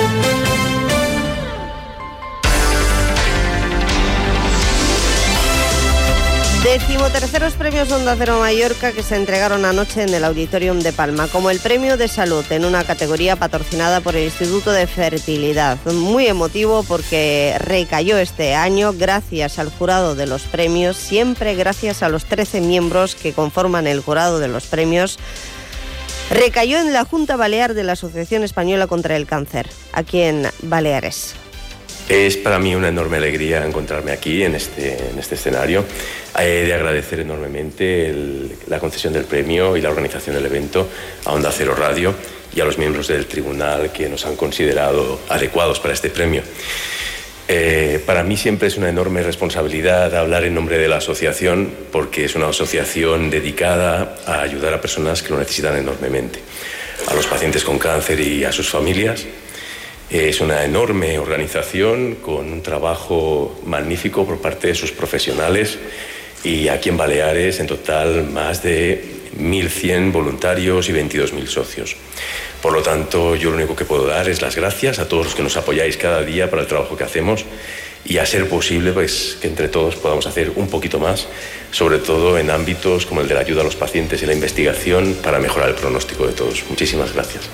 Decimoterceros premios Onda Cero Mallorca que se entregaron anoche en el Auditorium de Palma, como el premio de salud en una categoría patrocinada por el Instituto de Fertilidad. Muy emotivo porque recayó este año gracias al jurado de los premios, siempre gracias a los 13 miembros que conforman el jurado de los premios. recayó en la Junta Balear de la Asociación Española contra el Cáncer, aquí en Baleares. Es para mí una enorme alegría encontrarme aquí en este, este escenario. He de agradecer enormemente la concesión del premio y la organización del evento a Onda Cero Radio y a los miembros del tribunal que nos han considerado adecuados para este premio. Eh, para mí siempre es una enorme responsabilidad hablar en nombre de la asociación porque es una asociación dedicada a ayudar a personas que lo necesitan enormemente, a los pacientes con cáncer y a sus familias. Es una enorme organización con un trabajo magnífico por parte de sus profesionales y aquí en Baleares en total más de 1.100 voluntarios y 22.000 socios. Por lo tanto, yo lo único que puedo dar es las gracias a todos los que nos apoyáis cada día para el trabajo que hacemos y a ser posible pues, que entre todos podamos hacer un poquito más, sobre todo en ámbitos como el de la ayuda a los pacientes y la investigación para mejorar el pronóstico de todos. Muchísimas gracias.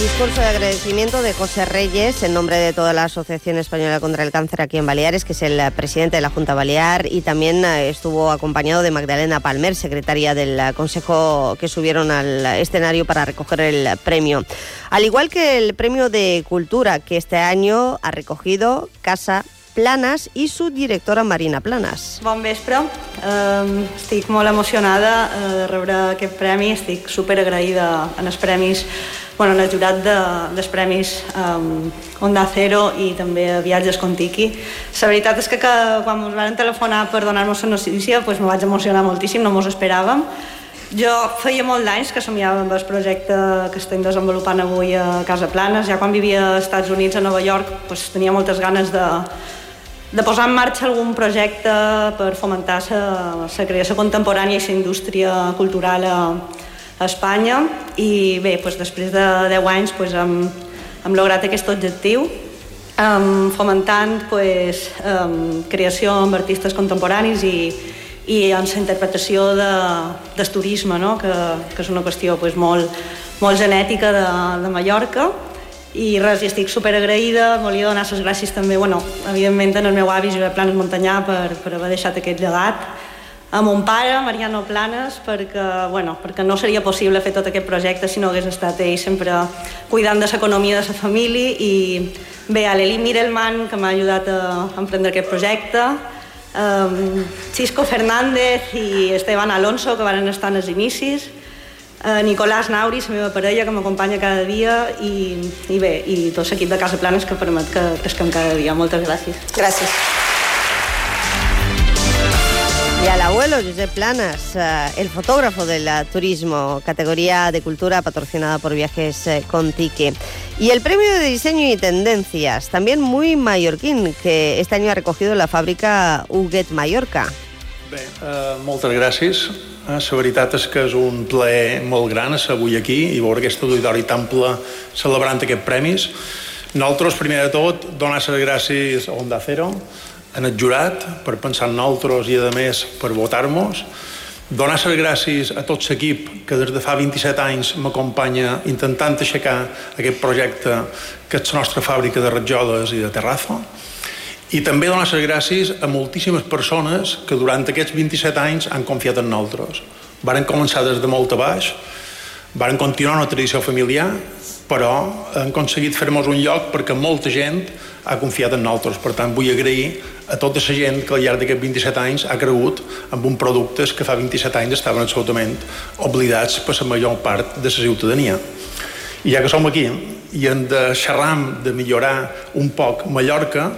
Discurso de agradecimiento de José Reyes en nombre de toda la Asociación Española contra el Cáncer aquí en Baleares, que es el presidente de la Junta Balear, y también eh, estuvo acompañado de Magdalena Palmer, secretaria del Consejo que subieron al escenario para recoger el premio. Al igual que el premio de Cultura, que este año ha recogido Casa Planas i subdirectora Marina Planas. Bon vespre, um, estic molt emocionada uh, de rebre aquest premi, estic super agraïda en els premis bueno, en el jurat de, dels premis um, Onda Cero i també a Viatges Contiki. La veritat és que, que quan ens van telefonar per donar-nos la notícia pues, me vaig emocionar moltíssim, no mos esperàvem. Jo feia molt d'anys que somiava amb el projecte que estem desenvolupant avui a Casa Planes. Ja quan vivia als Estats Units, a Nova York, pues, tenia moltes ganes de, de posar en marxa algun projecte per fomentar la creació contemporània i la indústria cultural a, a Espanya i bé, doncs després de 10 anys doncs hem, hem lograt aquest objectiu um, fomentant pues, um, creació amb artistes contemporanis i, i en la interpretació de, del turisme, no? que, que és una qüestió pues, molt, molt genètica de, de Mallorca i res, estic super agraïda, volia donar les gràcies també, bueno, evidentment en el meu avi Josep Planes Montanyà per, per haver deixat aquest llegat. A mon pare, Mariano Planes, perquè, bueno, perquè no seria possible fer tot aquest projecte si no hagués estat ell sempre cuidant de l'economia de la família. I bé, a l'Eli Mirelman, que m'ha ajudat a emprendre aquest projecte, um, Cisco Fernández i Esteban Alonso, que van estar en els inicis, uh, Nicolás Nauri, la meva parella, que m'acompanya cada dia, i, i bé, i tot l'equip de Casa Planes que permet que pesquem cada dia. Moltes gràcies. Gràcies. Y al abuelo Josep Planas, eh, el fotógrafo del eh, turismo, categoría de cultura patrocinada por Viajes eh, con Tique. Y el premio de diseño y tendencias, también muy mallorquín, que este año ha recogido la fàbrica Huguet Mallorca. Bé, moltes gràcies. Uh, la veritat és que és un plaer molt gran estar avui aquí i veure aquest auditori tan ple celebrant aquests premis. Nosaltres, primer de tot, donar les gràcies a Onda Cero, en el jurat per pensar en nosaltres i, a més, per votar-nos. Donar les gràcies a tot l'equip que des de fa 27 anys m'acompanya intentant aixecar aquest projecte que és la nostra fàbrica de ratjoles i de terrazo. I també donar les gràcies a moltíssimes persones que durant aquests 27 anys han confiat en nosaltres. Varen començar des de molt a baix, varen continuar una tradició familiar, però han aconseguit fer-nos un lloc perquè molta gent ha confiat en nosaltres. Per tant, vull agrair a tota la gent que al llarg d'aquests 27 anys ha cregut en un productes que fa 27 anys estaven absolutament oblidats per la major part de la ciutadania. I ja que som aquí i hem de xerrar de millorar un poc Mallorca,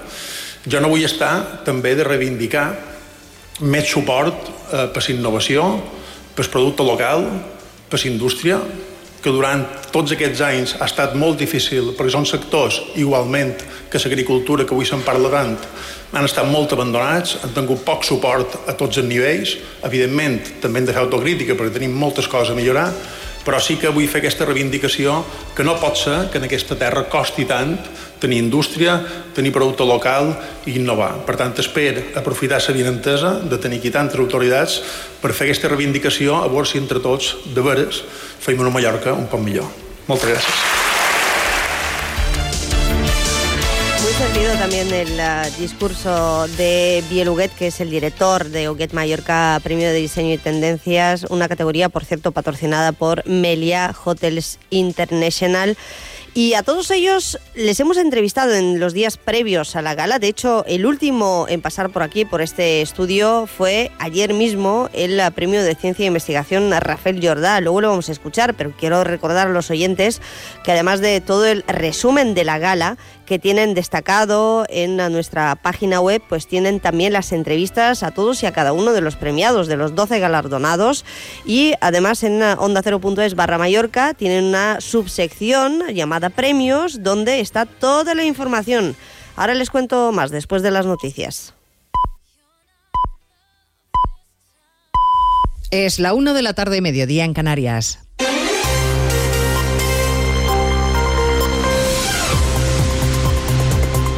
jo no vull estar també de reivindicar més suport eh, per innovació, per producte local, per indústria, que durant tots aquests anys ha estat molt difícil perquè són sectors igualment que l'agricultura que avui se'n parla tant han estat molt abandonats, han tingut poc suport a tots els nivells. Evidentment també hem de fer autocrítica perquè tenim moltes coses a millorar però sí que vull fer aquesta reivindicació que no pot ser que en aquesta terra costi tant tenir indústria, tenir producte local i innovar. Per tant, espero aprofitar la vinentesa de tenir aquí tantes autoritats per fer aquesta reivindicació a veure si entre tots, de veres, fem una Mallorca un poc millor. Moltes gràcies. También el uh, discurso de Biel Huguet, que es el director de Huguet Mallorca Premio de Diseño y Tendencias, una categoría, por cierto, patrocinada por Melia Hotels International. Y a todos ellos les hemos entrevistado en los días previos a la gala. De hecho, el último en pasar por aquí, por este estudio, fue ayer mismo el premio de Ciencia e Investigación a Rafael Jordá. Luego lo vamos a escuchar, pero quiero recordar a los oyentes que además de todo el resumen de la gala, tienen destacado en nuestra página web, pues tienen también las entrevistas a todos y a cada uno de los premiados, de los 12 galardonados. Y además en onda 0.es barra Mallorca tienen una subsección llamada Premios, donde está toda la información. Ahora les cuento más después de las noticias. Es la 1 de la tarde, mediodía en Canarias.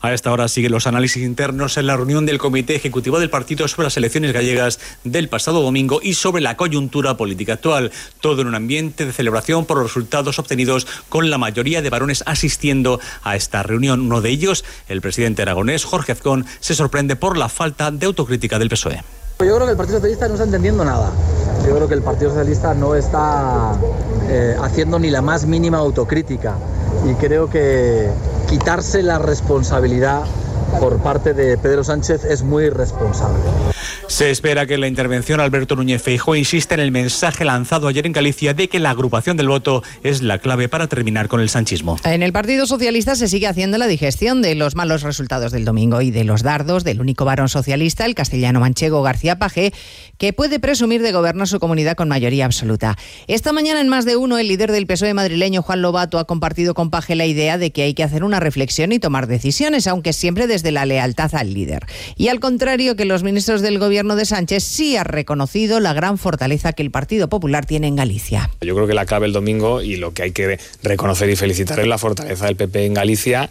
A esta hora siguen los análisis internos en la reunión del Comité Ejecutivo del Partido sobre las elecciones gallegas del pasado domingo y sobre la coyuntura política actual. Todo en un ambiente de celebración por los resultados obtenidos con la mayoría de varones asistiendo a esta reunión. Uno de ellos, el presidente aragonés Jorge Azcón, se sorprende por la falta de autocrítica del PSOE. Yo creo que el Partido Socialista no está entendiendo nada. Yo creo que el Partido Socialista no está eh, haciendo ni la más mínima autocrítica. Y creo que quitarse la responsabilidad por parte de Pedro Sánchez es muy responsable. Se espera que la intervención Alberto Núñez Feijóo insista en el mensaje lanzado ayer en Galicia de que la agrupación del voto es la clave para terminar con el sanchismo. En el Partido Socialista se sigue haciendo la digestión de los malos resultados del domingo y de los dardos del único varón socialista, el castellano manchego García Paje, que puede presumir de gobernar su comunidad con mayoría absoluta. Esta mañana en más de uno, el líder del PSOE madrileño, Juan Lobato, ha compartido con Paje la idea de que hay que hacer una reflexión y tomar decisiones, aunque siempre desde la lealtad al líder. Y al contrario que los ministros del gobierno de Sánchez, sí ha reconocido la gran fortaleza que el Partido Popular tiene en Galicia. Yo creo que la clave el domingo y lo que hay que reconocer y felicitar es la fortaleza del PP en Galicia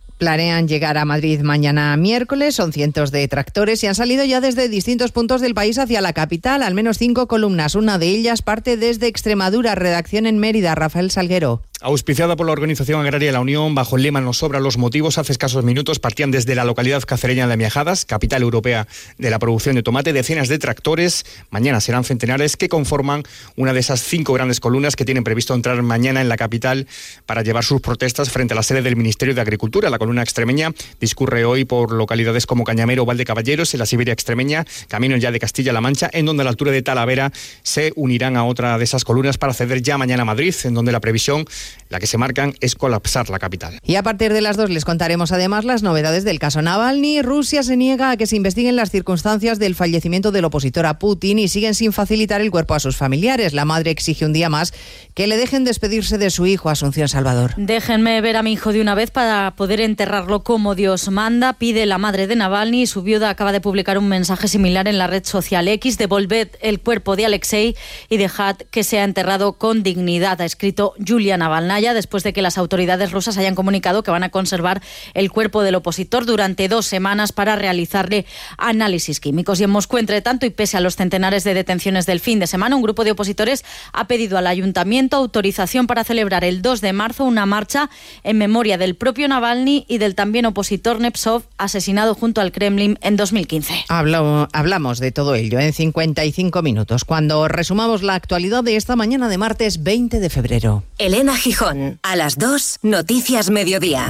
Planean llegar a Madrid mañana miércoles, son cientos de tractores y han salido ya desde distintos puntos del país hacia la capital, al menos cinco columnas. Una de ellas parte desde Extremadura, redacción en Mérida, Rafael Salguero. auspiciada por la Organización Agraria La Unión, bajo el lema Nos sobra los motivos, hace escasos minutos partían desde la localidad cacereña de Miajadas, capital europea de la producción de tomate, decenas de tractores, mañana serán centenares, que conforman una de esas cinco grandes columnas que tienen previsto entrar mañana en la capital para llevar sus protestas frente a la sede del Ministerio de Agricultura. La columna extremeña discurre hoy por localidades como Cañamero o Valdecaballeros, en la Siberia extremeña, camino ya de Castilla-La Mancha, en donde a la altura de Talavera se unirán a otra de esas columnas para ceder ya mañana a Madrid, en donde la previsión la que se marcan es colapsar la capital. Y a partir de las dos les contaremos además las novedades del caso Navalny. Rusia se niega a que se investiguen las circunstancias del fallecimiento del opositor a Putin y siguen sin facilitar el cuerpo a sus familiares. La madre exige un día más que le dejen despedirse de su hijo Asunción Salvador. Déjenme ver a mi hijo de una vez para poder enterrarlo como Dios manda, pide la madre de Navalny. Su viuda acaba de publicar un mensaje similar en la red social X. Devolved el cuerpo de Alexei y dejad que sea enterrado con dignidad, ha escrito Julia Navalnaya después de que las autoridades rusas hayan comunicado que van a conservar el cuerpo del opositor durante dos semanas para realizarle análisis químicos. Y en Moscú, entre tanto, y pese a los centenares de detenciones del fin de semana, un grupo de opositores ha pedido al ayuntamiento autorización para celebrar el 2 de marzo una marcha en memoria del propio Navalny y del también opositor Nepsov, asesinado junto al Kremlin en 2015. hablamos de todo ello en 55 minutos, cuando resumamos la actualidad de esta mañana de martes 20 de febrero. Elena Gijón, a las 2, Noticias Mediodía.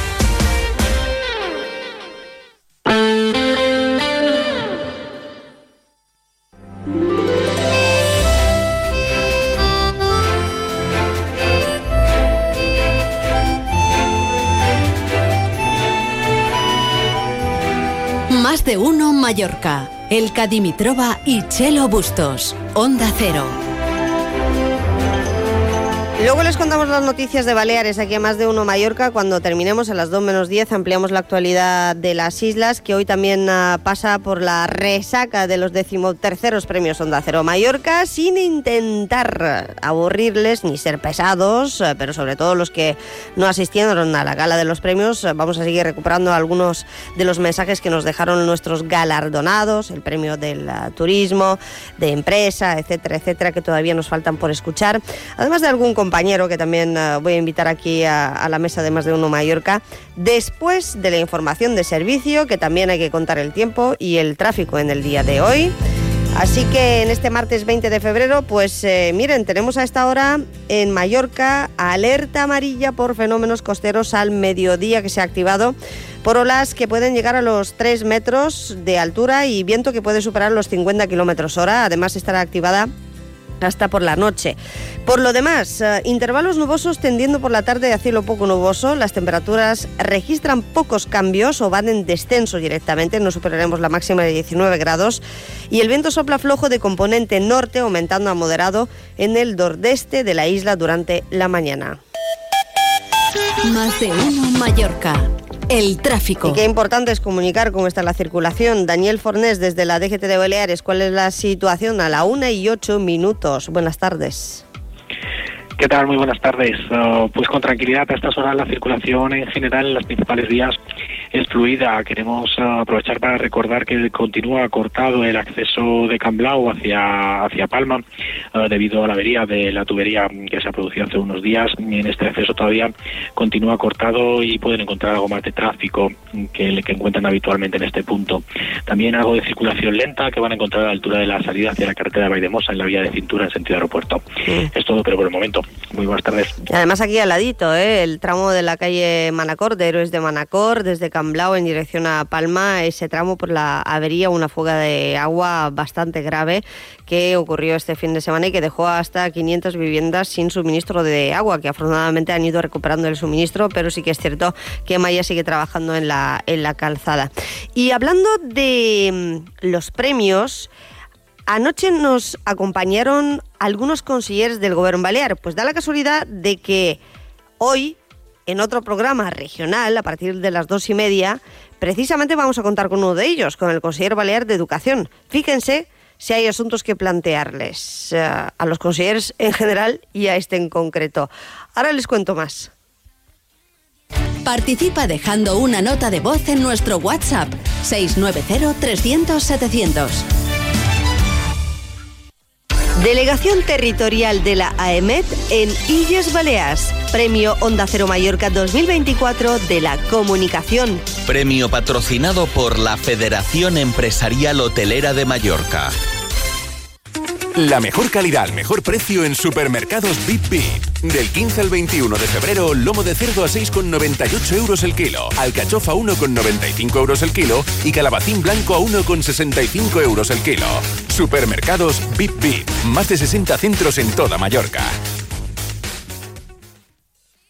Mallorca. El Cadimitrova y Chelo Bustos. Onda Cero. Luego les contamos las noticias de Baleares aquí a más de uno Mallorca. Cuando terminemos a las 2 menos 10 ampliamos la actualidad de las islas, que hoy también uh, pasa por la resaca de los decimoterceros premios Onda Cero Mallorca, sin intentar aburrirles ni ser pesados, uh, pero sobre todo los que no asistieron a la gala de los premios, uh, vamos a seguir recuperando algunos de los mensajes que nos dejaron nuestros galardonados, el premio del turismo, de empresa, etcétera, etcétera, que todavía nos faltan por escuchar, además de algún compañero que también uh, voy a invitar aquí a, a, la mesa de Más de Uno Mallorca, después de la información de servicio, que también hay que contar el tiempo y el tráfico en el día de hoy. Así que en este martes 20 de febrero, pues eh, miren, tenemos a esta hora en Mallorca alerta amarilla por fenómenos costeros al mediodía que se ha activado por olas que pueden llegar a los 3 metros de altura y viento que puede superar los 50 kilómetros hora. Además estará activada hasta por la noche. Por lo demás, eh, intervalos nubosos tendiendo por la tarde a cielo poco nuboso. Las temperaturas registran pocos cambios o van en descenso directamente. No superaremos la máxima de 19 grados. Y el viento sopla flojo de componente norte, aumentando a moderado en el nordeste de la isla durante la mañana. Más de uno Mallorca. El tráfico. Y qué importante es comunicar cómo está la circulación. Daniel Fornés, desde la DGT de Baleares, ¿cuál es la situación a la una y ocho minutos? Buenas tardes. ¿Qué tal? Muy buenas tardes. Uh, pues con tranquilidad a estas horas la circulación en general en las principales vías es fluida. Queremos uh, aprovechar para recordar que continúa cortado el acceso de Camblao hacia, hacia Palma uh, debido a la avería de la tubería que se ha producido hace unos días. En este acceso todavía continúa cortado y pueden encontrar algo más de tráfico que, que encuentran habitualmente en este punto. También algo de circulación lenta que van a encontrar a la altura de la salida hacia la carretera de Vaidemosa en la vía de cintura en sentido aeropuerto. Es todo, pero por el momento. Muy buenas tardes. Además aquí al ladito, ¿eh? el tramo de la calle Manacor, de Héroes de Manacor, desde Camblao en dirección a Palma, ese tramo por la avería, una fuga de agua bastante grave que ocurrió este fin de semana y que dejó hasta 500 viviendas sin suministro de agua, que afortunadamente han ido recuperando el suministro, pero sí que es cierto que Maya sigue trabajando en la, en la calzada. Y hablando de mm, los premios, anoche nos acompañaron algunos consilleres del Gobierno Balear. Pues da la casualidad de que hoy, en otro programa regional, a partir de las dos y media, precisamente vamos a contar con uno de ellos, con el consejero balear de Educación. Fíjense si hay asuntos que plantearles eh, a los consejeros en general y a este en concreto. Ahora les cuento más. Participa dejando una nota de voz en nuestro WhatsApp 690 300 700. Delegación Territorial de la AEMET en Illes Balears. Premio Onda Cero Mallorca 2024 de la Comunicación. Premio patrocinado por la Federación Empresarial Hotelera de Mallorca. La mejor calidad al mejor precio en supermercados Bip Bip. Del 15 al 21 de febrero, lomo de cerdo a 6,98 euros el kilo, alcachofa a 1,95 euros el kilo y calabacín blanco a 1,65 euros el kilo. Supermercados Bip Bip. Más de 60 centros en toda Mallorca.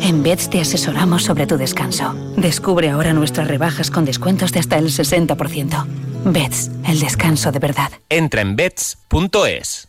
En Beds te asesoramos sobre tu descanso. Descubre ahora nuestras rebajas con descuentos de hasta el 60%. Beds, el descanso de verdad. Entra en beds.es.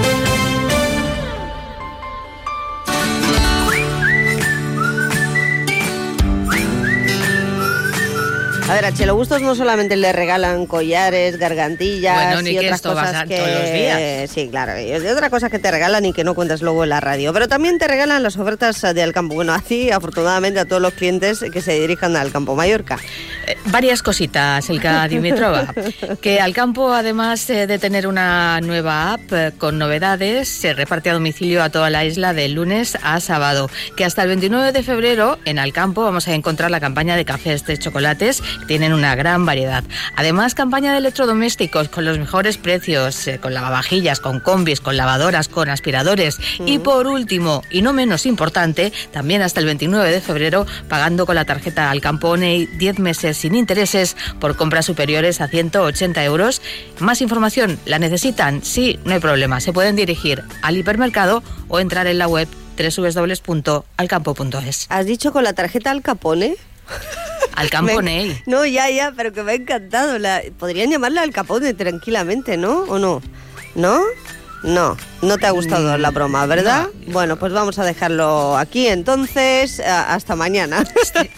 A ver, a Chelo Bustos no solamente le regalan collares, gargantillas Bueno, ni y que otras esto cosas pasa que todos los días. sí, claro, y otra cosa que te regalan y que no cuentas luego en la radio, pero también te regalan las ofertas de Alcampo. Bueno, así afortunadamente a todos los clientes que se dirijan al Campo Mallorca. Eh, varias cositas, Elka Dimitrova. (laughs) que Alcampo, además eh, de tener una nueva app eh, con novedades, se reparte a domicilio a toda la isla de lunes a sábado. Que hasta el 29 de febrero en Alcampo vamos a encontrar la campaña de cafés de chocolates Tienen una gran variedad. Además, campaña de electrodomésticos con los mejores precios, eh, con lavavajillas, con combis, con lavadoras, con aspiradores. Y por último, y no menos importante, también hasta el 29 de febrero, pagando con la tarjeta Alcampone 10 meses sin intereses por compras superiores a 180 euros. Más información, ¿la necesitan? Sí, no hay problema. Se pueden dirigir al hipermercado o entrar en la web www.alcampo.es. ¿Has dicho con la tarjeta Al Capone? Al Capone. (laughs) Me- No, ya, ya, pero que me ha encantado. La, podrían llamarla Al Capone tranquilamente, ¿no? ¿O no? ¿No? No, no te ha gustado la broma, ¿verdad? Bueno, pues vamos a dejarlo aquí entonces. Hasta mañana.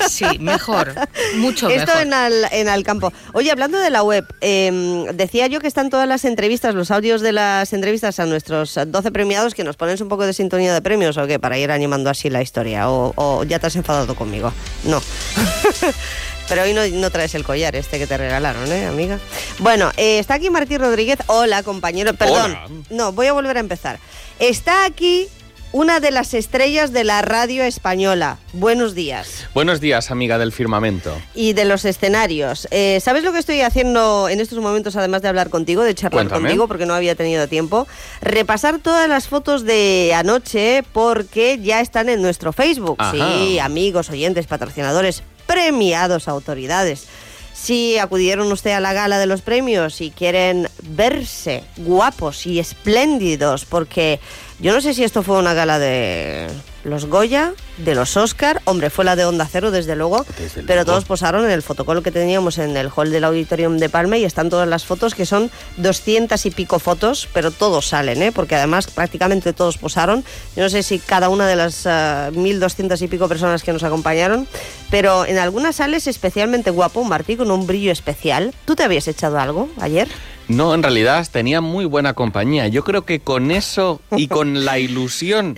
Sí, mejor. Mucho Esto mejor. en al, en Alcampo. Oye, hablando de la web, eh, decía yo que están todas las entrevistas, los audios de las entrevistas a nuestros 12 premiados, que nos pones un poco de sintonía de premios o qué, para ir animando así la historia. O, o ya te has enfadado conmigo. No. (laughs) Pero hoy no, no traes el collar este que te regalaron, ¿eh, amiga? Bueno, eh, está aquí Martí Rodríguez. Hola, compañero. Perdón. Hola. No, voy a volver a empezar. Está aquí una de las estrellas de la radio española. Buenos días. Buenos días, amiga del firmamento. y de los escenarios. Eh, ¿Sabes lo que estoy haciendo en estos momentos, además de hablar contigo, de charlar Cuéntame. contigo, porque no había tenido tiempo? Repasar todas las fotos de anoche, porque ya están en nuestro Facebook. Ajá. Sí, amigos, oyentes, patrocinadores, premiados, autoridades. Si acudieron usted a la gala de los premios y quieren verse guapos y espléndidos, porque yo no sé si esto fue una gala de los Goya, de los Oscar, hombre, fue la de Onda Cero, desde luego, pero todos posaron en el fotocall que teníamos en el hall del Auditorium de Palma y están todas las fotos, que son 200 y pico fotos, pero todos salen, ¿eh? porque además prácticamente todos posaron. Yo no sé si cada una de las ah, 1.200 y pico personas que nos acompañaron, pero en algunas sales especialmente guapo, Martí, con un brillo especial. ¿Tú te habías echado algo ayer? No, en realidad tenía muy buena compañía. Yo creo que con eso y con (laughs) la ilusión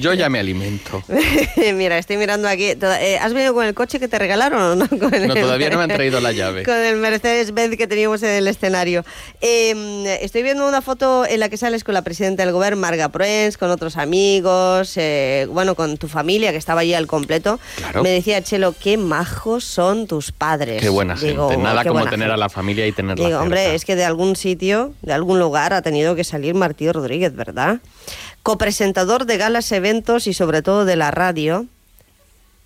yo ya me alimento. (laughs) Mira, estoy mirando aquí. Eh, ¿Has venido con el coche que te regalaron o no? (laughs) Con No, todavía no me han traído la llave. Con el Mercedes-Benz que teníamos en el escenario. Eh, estoy viendo una foto en la que sales con la presidenta del gobierno, Marga Proens, con otros amigos, eh, bueno, con tu familia que estaba allí al completo. Claro. Me decía Chelo, qué majos son tus padres. Qué buena Digo, gente. Nada como tener gente. a la familia y tenerla Digo, hombre, cerca. es que de algún sitio, de algún lugar ha tenido que salir Martí Rodríguez, ¿verdad? Copresentador de galas, eventos y sobre todo de la radio.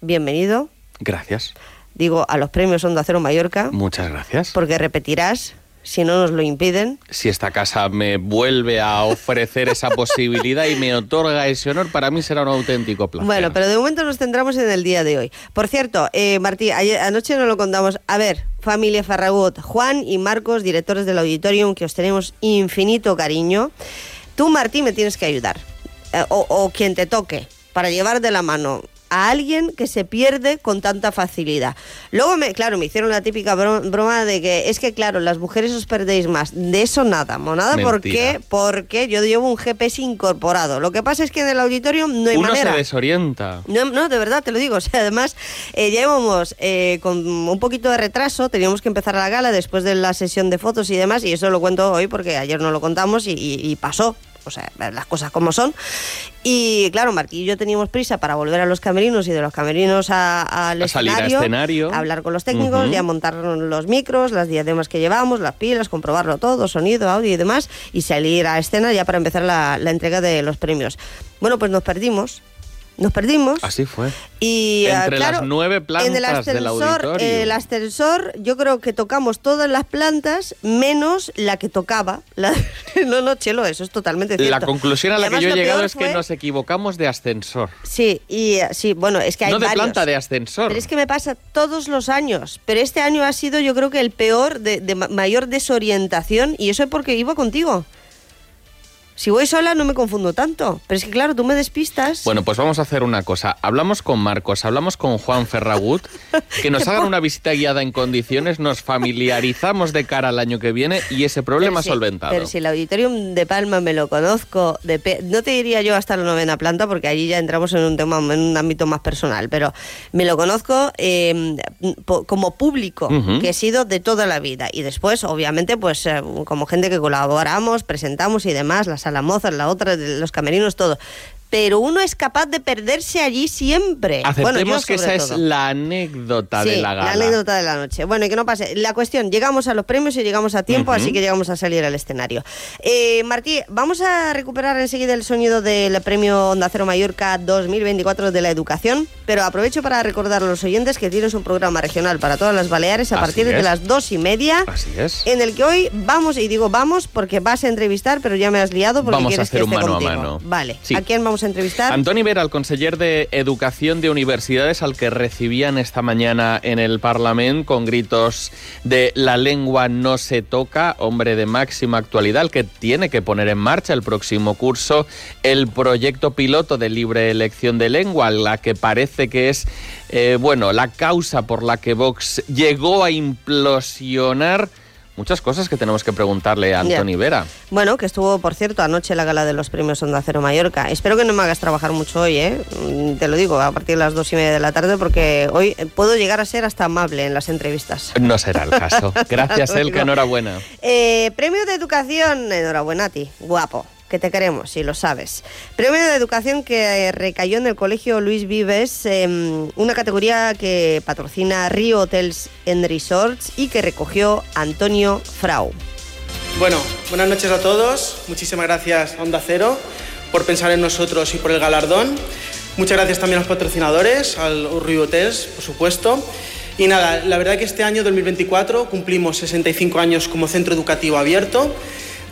Bienvenido, Gracias. digo, a los premios Onda Cero Mallorca, Muchas gracias. porque repetirás, si no nos lo impiden. Si esta casa me vuelve a ofrecer esa (laughs) posibilidad y me otorga ese honor, para mí será un auténtico placer. Bueno, pero de momento nos centramos en el día de hoy. Por cierto, eh, Martí, ayer- anoche nos lo contamos. A ver, familia Ferragut, Juan y Marcos, directores del auditorium, que os tenemos infinito cariño. Tú, Martí, me tienes que ayudar. Eh, o, o quien te toque, para llevar de la mano a alguien que se pierde con tanta facilidad. Luego, me, claro, me hicieron la típica bro- broma de que es que, claro, las mujeres os perdéis más. De eso nada, monada, ¿por Mentira. qué? Porque yo llevo un GPS incorporado. Lo que pasa es que en el auditorio no hay Uno manera. se desorienta. No, no, de verdad, te lo digo. (laughs) O sea, además, eh, ya íbamos eh, con un poquito de retraso, teníamos que empezar la gala después de la sesión de fotos y demás, y eso lo cuento hoy porque ayer no lo contamos y, y- y pasó. O sea, las cosas como son. Y claro, Marquí y yo teníamos prisa para volver a los camerinos y de los camerinos a- al A a escenario, escenario. a hablar con los técnicos Ujú. y a montar los micros, las diademas que llevamos, las pilas, comprobarlo todo, sonido, audio y demás, y salir a escena ya para empezar la, la entrega de los premios. Bueno, pues nos perdimos. Nos perdimos. Así fue. Y ah, Entre claro, las nueve plantas en el del ascensor, auditorio. el ascensor, yo creo que tocamos todas las plantas menos la que tocaba. La- (laughs) no, no, Chelo, eso es totalmente cierto. La conclusión a la que yo he llegado es que nos equivocamos de ascensor. Sí, y eh, sí, bueno, es que hay no de varios. planta, de ascensor. Pero es que me pasa todos los años. Pero este año ha sido, yo creo que el peor, de, de ma- mayor desorientación, y eso es porque iba contigo. Si voy sola no me confundo tanto. Pero es que, claro, tú me despistas. Bueno, pues vamos a hacer una cosa. Hablamos con Marcos, hablamos con Juan Ferragut, que nos (laughs) hagan una visita guiada en condiciones, nos familiarizamos de cara al año que viene y ese problema Pero si- solventado. Pero si el auditorium de Palma me lo conozco, de pe- no te diría yo hasta la novena planta, porque allí ya entramos en un tema, en un ámbito más personal, pero me lo conozco eh, po- como público, Ujú. que he sido de toda la vida. Y después, obviamente, pues eh, como gente que colaboramos, presentamos y demás, la sala Mozart, la otra, los camerinos, todo. Pero uno es capaz de perderse allí siempre. Aceptemos Bueno, yo que esa es la anécdota Sí, de la gala. anécdota de la noche. Bueno, y que no pase. La cuestión, llegamos a los premios y llegamos a tiempo, así que llegamos a salir al escenario. Eh, Martí, vamos a recuperar enseguida el sonido del premio Onda Cero Mallorca 2024 de la educación, pero aprovecho para recordar a los oyentes que tienes un programa regional para todas las Baleares a Así partir de las dos y media. Así es. En el que hoy vamos, y digo vamos porque vas a entrevistar, pero ya me has liado porque Vamos a quieres hacer que un esté mano a mano. Vale. Sí. ¿A quién vamos a entrevistar? Antoni Vera, el conseller de Educación de Universidades, al que recibían esta mañana en el Parlamento con gritos de la lengua no se toca, hombre de máxima actualidad, el que tiene que poner en marcha el próximo curso el proyecto piloto de libre elección de lengua, la que parece que es, eh, bueno, la causa por la que Vox llegó a implosionar. Muchas cosas que tenemos que preguntarle a. Antoni Vera. Bueno, que estuvo, por cierto, anoche la gala de los premios Onda Cero Mallorca. Espero que no me hagas trabajar mucho hoy, ¿eh? Mm, Te lo digo, a partir de las dos y media de la tarde, porque hoy puedo llegar a ser hasta amable en las entrevistas. No será el caso. (laughs) Gracias, Elka, enhorabuena. Eh, premio de Educación, enhorabuena a ti, guapo, que te queremos, si lo sabes. Premio de Educación que eh, recayó en el Colegio Luis Vives, eh, una categoría que patrocina Río Hotels and Resorts y que recogió Antonio Frau. Bueno, buenas noches a todos. Muchísimas gracias a Onda Cero por pensar en nosotros y por el galardón. Muchas gracias también a los patrocinadores, al Urri Hotels, por supuesto. Y nada, la verdad que este año 2024 cumplimos 65 años como centro educativo abierto.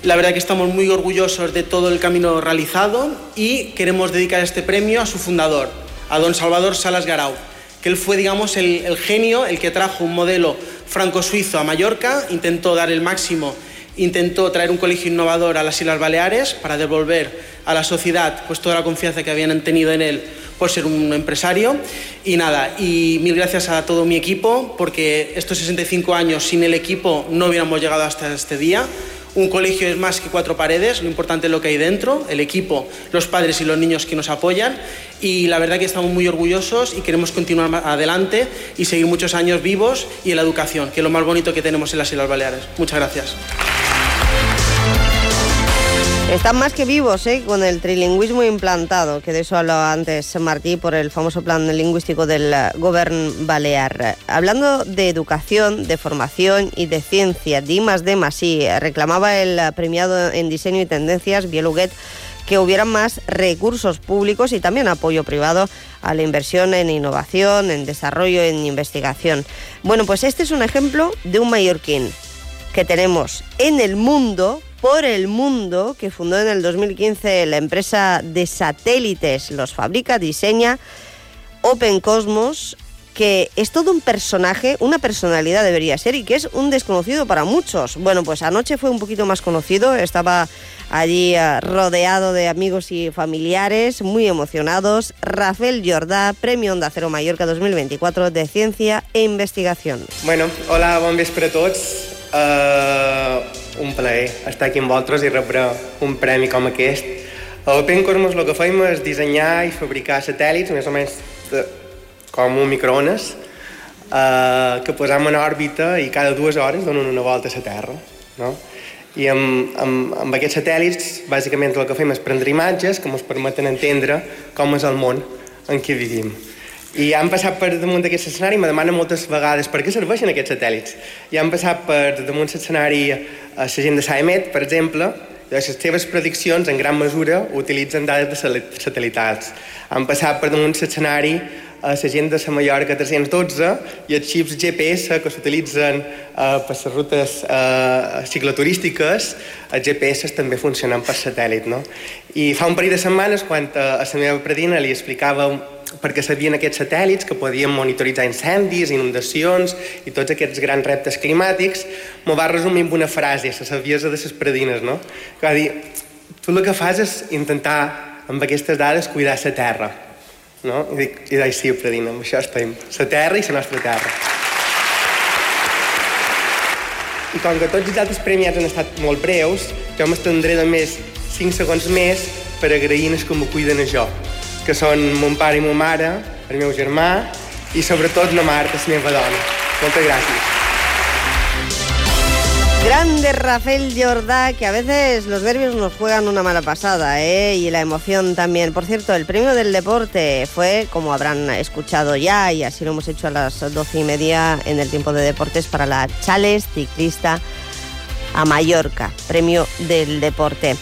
La verdad que estamos muy orgullosos de todo el camino realizado y queremos dedicar este premio a su fundador, a don Salvador Salas Garau, que él fue, digamos, el, el genio, el que trajo un modelo franco-suizo a Mallorca, intentó dar el máximo, intentó traer un colegio innovador a las Islas Baleares para devolver a la sociedad pues, toda la confianza que habían tenido en él por ser un empresario. Y nada, y mil gracias a todo mi equipo, porque estos 65 años sin el equipo no hubiéramos llegado hasta este día. Un colegio es más que cuatro paredes, lo importante es lo que hay dentro, el equipo, los padres y los niños que nos apoyan. Y la verdad que estamos muy orgullosos y queremos continuar adelante y seguir muchos años vivos y en la educación, que es lo más bonito que tenemos en las Islas Baleares. Muchas gracias. Están más que vivos, ¿eh? con el trilingüismo implantado, que de eso hablaba antes Martí por el famoso plan lingüístico del eh, Govern Balear. Hablando de educación, de formación y de ciencia, Dimas de Masí reclamaba el eh, premiado en diseño y tendencias, Bieluguet, que hubieran más recursos públicos y también apoyo privado a la inversión en innovación, en desarrollo, en investigación. Bueno, pues este es un ejemplo de un mallorquín que tenemos en el mundo, por el mundo, que fundó en el 2015 la empresa de satélites, los fabrica, diseña, Open Cosmos, que es todo un personaje, una personalidad debería ser, y que es un desconocido para muchos. Bueno, pues anoche fue un poquito más conocido, estaba allí eh, rodeado de amigos y familiares, muy emocionados. Rafael Jordà, Premio Onda Cero Mallorca 2024 de Ciencia e Investigación. Bueno, hola, bon vespre. Uh, un plaer estar aquí amb vosaltres i rebre un premi com aquest. A Open Cosmos el que fem és dissenyar i fabricar satèl·lits, més o menys de, com un microones, uh, que posem en òrbita i cada dues hores donen una volta a la Terra. No? I amb, amb, amb aquests satèl·lits, bàsicament el que fem és prendre imatges que ens permeten entendre com és el món en què vivim. I han passat per damunt d'aquest escenari i me demanen moltes vegades per què serveixen aquests satèl·lits. I han passat per damunt l'escenari a la gent de Saemet, per exemple, i les seves prediccions en gran mesura utilitzen dades de satellitals. Han passat per damunt l'escenari a la gent de la Mallorca 312 i els xips GPS que s'utilitzen eh, per les rutes eh, cicloturístiques, els GPS també funcionen per satèl·lit. No? I fa un parell de setmanes, quan eh, a la meva predina li explicava perquè sabien aquests satèl·lits que podien monitoritzar incendis, inundacions i tots aquests grans reptes climàtics, m'ho va resumir amb una frase, la saviesa de les predines, no? Que va dir, tu el que fas és intentar, amb aquestes dades, cuidar la terra. No? I dic, i dic sí, predina, amb això estem. La terra i la nostra terra. I com que tots els altres premiats han estat molt breus, jo m'estendré només 5 segons més per agrair els que m'ho cuiden a jo, que són mon pare i ma mare, el meu germà i sobretot la Marta, la meva dona. Moltes gràcies. Grande Rafael Jordá, que a veces los nervios nos juegan una mala pasada, ¿eh? y la emoción también. Por cierto, el premio del deporte fue, como habrán escuchado ya, y así lo hemos hecho a las doce y media en el tiempo de deportes, para la Chales Ciclista a Mallorca, premio del deporte.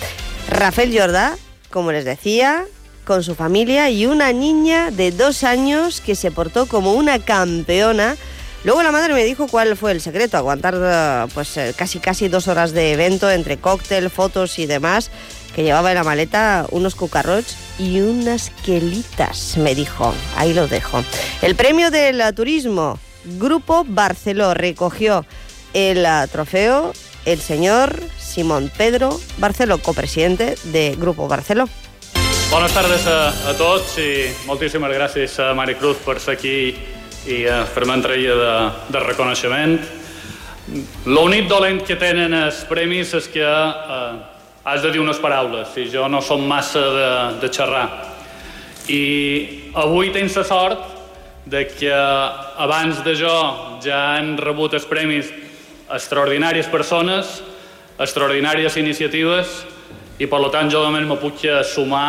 Rafael Jordá, como les decía, con su familia y una niña de dos años que se portó como una campeona Luego la madre me dijo cuál fue el secreto, aguantar eh, pues eh, casi casi dos horas de evento entre cóctel, fotos y demás, que llevaba en la maleta unos cucarrots y unas quelitas, me dijo. Ahí lo dejo. El premio del turismo, Grupo Barceló, recogió el eh, trofeo el señor Simón Pedro Barceló, copresidente de Grupo Barceló. Buenas tardes a, a tots i moltíssimes gràcies a Maricruz per ser aquí i eh, fer-me entrega de, de reconeixement. L'únic dolent que tenen els premis és que eh, has de dir unes paraules i jo no som massa de, de xerrar. I avui tens la sort de que abans de jo ja han rebut els premis extraordinàries persones, extraordinàries iniciatives i per tant jo només me puc sumar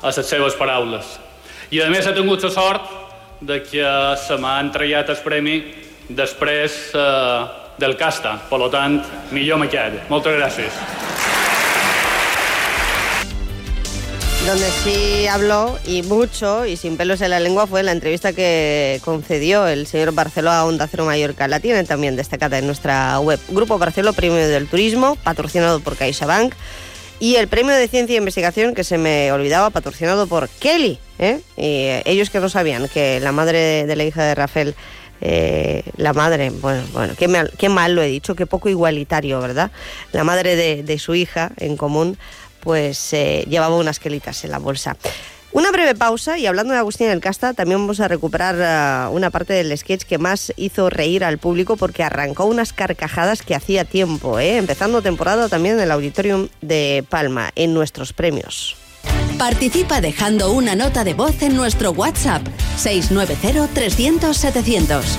a les seves paraules. I a més he tingut la sort de que se m'ha entregat el premi després eh, del casta. Per tant, millor me quedo. Moltes gràcies. Donde sí habló y mucho y sin pelos en la lengua fue la entrevista que concedió el señor Barceló a Onda Cero Mallorca. La tienen también destacada en nuestra web. Grupo Barceló, Premio del Turismo, patrocinado por CaixaBank. Y el Premio de Ciencia e Investigación, que se me olvidaba, patrocinado por Kelly. ¿eh? Y ellos que no sabían que la madre de la hija de Rafael eh, la madre, bueno, bueno, qué mal, qué mal lo he dicho, qué poco igualitario, ¿verdad? La madre de, de su hija en común pues eh, llevaba unas quelitas en la bolsa. Una breve pausa y hablando de Agustín del Casta, también vamos a recuperar uh, una parte del sketch que más hizo reír al público porque arrancó unas carcajadas que hacía tiempo, ¿eh? empezando temporada también en el Auditorium de Palma, en nuestros premios. Participa dejando una nota de voz en nuestro WhatsApp 690 300 700.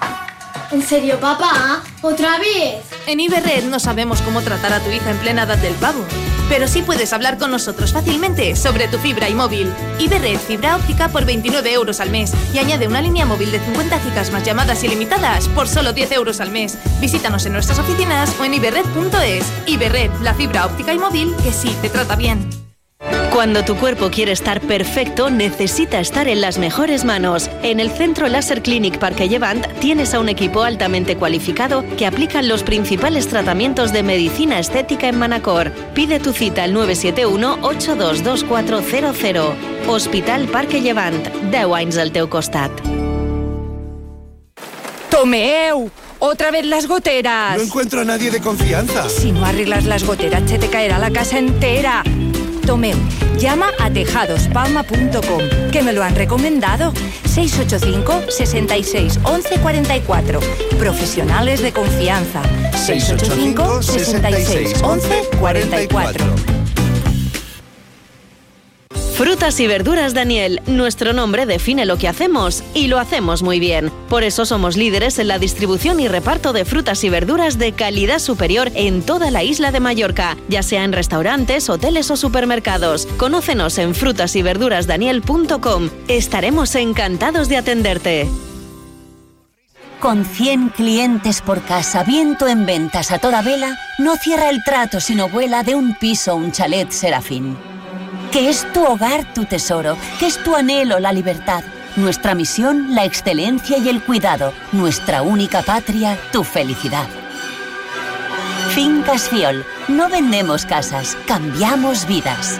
¿En serio, papá? ¿Otra vez? En Iberred no sabemos cómo tratar a tu hija en plena edad del pavo, pero sí puedes hablar con nosotros fácilmente sobre tu fibra y móvil. Iberred fibra óptica por 29 euros al mes y añade una línea móvil de 50 gigas más llamadas ilimitadas por solo 10 euros al mes. Visítanos en nuestras oficinas o en iberred.es. Iberred, la fibra óptica y móvil que sí te trata bien. Cuando tu cuerpo quiere estar perfecto, necesita estar en las mejores manos. En el Centro Láser Clinic Parque Llevant tienes a un equipo altamente cualificado que aplican los principales tratamientos de medicina estética en Manacor. Pide tu cita al 971-822400. Hospital Parque Llevant. 10 anys al teu costat. ¡Tomeu! ¡Otra vez las goteras! No encuentro a nadie de confianza. Si no arreglas las goteras, se te caerá la casa entera. Llama a tejadospalma.com, que me lo han recomendado. 685 66 11 44. Profesionales de confianza. 685 66 11 44. Frutas y verduras Daniel, nuestro nombre define lo que hacemos y lo hacemos muy bien. Por eso somos líderes en la distribución y reparto de frutas y verduras de calidad superior en toda la isla de Mallorca, ya sea en restaurantes, hoteles o supermercados. Conócenos en frutasyberdurasdaniel.com. Estaremos encantados de atenderte. Con 100 clientes por casa, viento en ventas a toda vela, no cierra el trato sino vuela de un piso a un chalet serafín que es tu hogar tu tesoro, que es tu anhelo la libertad, nuestra misión la excelencia y el cuidado, nuestra única patria tu felicidad. Fincas Fiol, no vendemos casas, cambiamos vidas.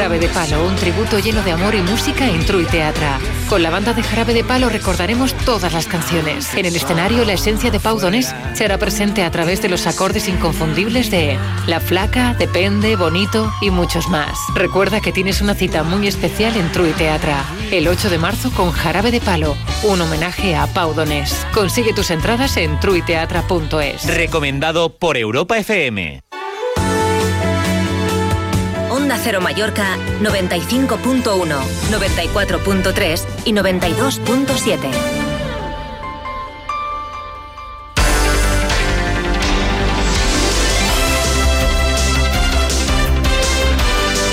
Jarabe de Palo, un tributo lleno de amor y música en True Teatra. Con la banda de Jarabe de Palo recordaremos todas las canciones. En el escenario, la esencia de Pau Donés será presente a través de los acordes inconfundibles de La Flaca, Depende, Bonito y muchos más. Recuerda que tienes una cita muy especial en True Teatra, el 8 de marzo con Jarabe de Palo, un homenaje a Pau Donés. Consigue tus entradas en truiteatra.es. Recomendado por Europa FM. Cero Mallorca 95.1, 94.3 y 92.7.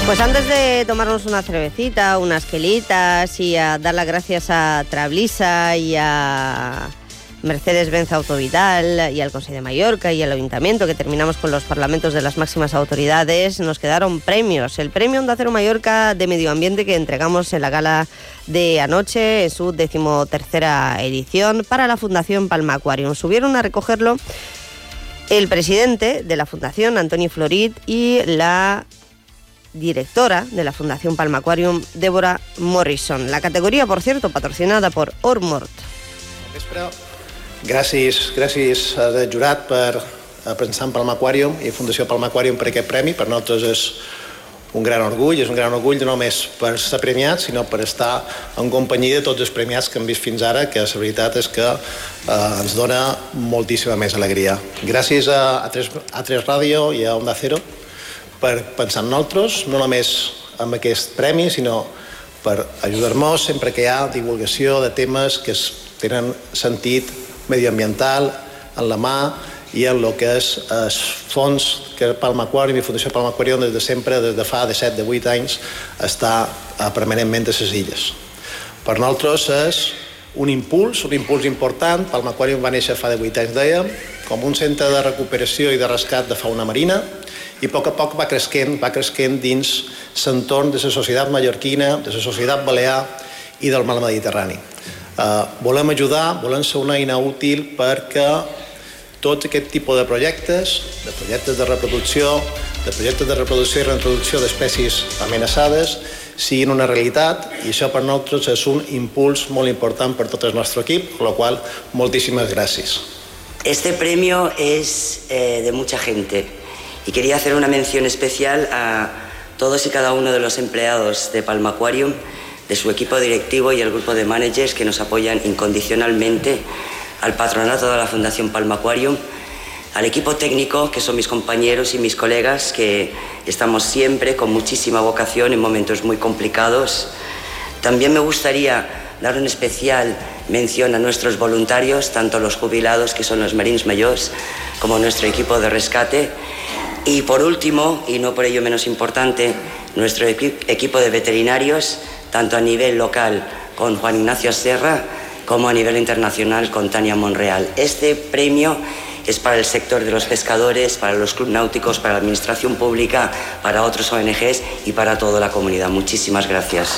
Pues antes de tomarnos una cervecita, unas quelitas y a dar las gracias a Trablisa y a Mercedes-Benz Autovidal y al Consejo de Mallorca y al Ayuntamiento, que terminamos con los parlamentos de las máximas autoridades, nos quedaron premios. El premio Onda Cero Mallorca de Medio Ambiente que entregamos en la gala de anoche, en su decimotercera edición, para la Fundación Palma Aquarium. Subieron a recogerlo el presidente de la Fundación, Antonio Florit, y la directora de la Fundación Palma Aquarium, Débora Morrison. La categoría, por cierto, patrocinada por Ormort. Gràcies, gràcies al jurat per eh, pensar en Palma Aquarium i Fundació Palma Aquarium per aquest premi. Per nosaltres és un gran orgull, és un gran orgull no només per ser premiats, sinó per estar en companyia de tots els premiats que hem vist fins ara, que la veritat és que eh, ens dona moltíssima més alegria. Gràcies a, a, tres, a tres Ràdio i a Onda Cero per pensar en nosaltres, no només amb aquest premi, sinó per ajudar-nos sempre que hi ha divulgació de temes que es tenen sentit medioambiental en la mà i en el que és el fons que Palma Aquarium i Fundació Palma Aquarium des de sempre, des de fa de 7, de 8 anys, està eh, permanentment a les illes. Per nosaltres és un impuls, un impuls important. Palma Aquarium va néixer fa de 8 anys, dèiem, com un centre de recuperació i de rescat de fauna marina i a poc a poc va creixent, va creixent dins l'entorn de la societat mallorquina, de la societat balear i del mar Mediterrani. Uh, volem ajudar, volem ser una eina útil perquè tots aquest tipus de projectes, de projectes de reproducció, de projectes de reproducció i reintroducció d'espècies amenaçades, siguin una realitat i això per nosaltres és un impuls molt important per tot el nostre equip, con lo qual moltíssimes gràcies. Este premio es eh, de mucha gente y quería hacer una mención especial a todos y cada uno de los empleados de Palma Aquarium, de su equipo directivo y el grupo de managers que nos apoyan incondicionalmente, al patronato de la Fundación Palma Aquarium, al equipo técnico, que son mis compañeros y mis colegas, que estamos siempre con muchísima vocación en momentos muy complicados. También me gustaría dar una especial mención a nuestros voluntarios, tanto los jubilados, que son los Marines Mayors, como nuestro equipo de rescate. Y por último, y no por ello menos importante, nuestro equi- equipo de veterinarios, tanto a nivel local con Juan Ignacio Serra, como a nivel internacional con Tania Monreal. Este premio es para el sector de los pescadores, para los clubes náuticos, para la administración pública, para otros ONGs y para toda la comunidad. Muchísimas gracias.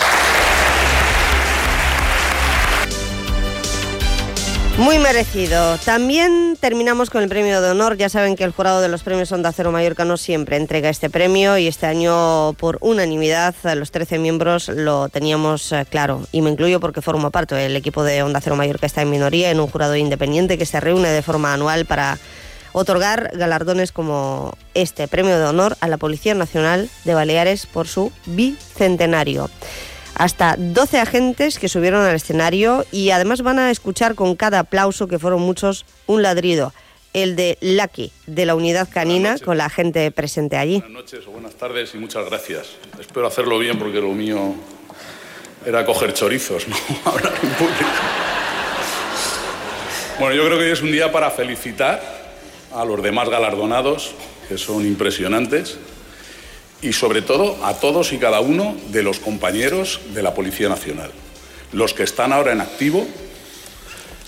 Muy merecido. También terminamos con el premio de honor. Ya saben que el jurado de los premios Onda Cero Mallorca no siempre entrega este premio y este año por unanimidad los 13 miembros lo teníamos eh, claro y me incluyo porque formo parte. El equipo de Onda Cero Mallorca está en minoría en un jurado independiente que se reúne de forma anual para otorgar galardones como este premio de honor a la Policía Nacional de Baleares por su bicentenario hasta 12 agentes que subieron al escenario y además van a escuchar con cada aplauso, que fueron muchos, un ladrido. el de Lucky, de la unidad canina, con la gente presente allí. Buenas noches o buenas tardes y muchas gracias. Espero hacerlo bien porque lo mío era coger chorizos, (laughs) no hablar en público. Bueno, yo creo que hoy es un día para felicitar a los demás galardonados, que son impresionantes, y sobre todo a todos y cada uno de los compañeros de la Policía Nacional, los que están ahora en activo,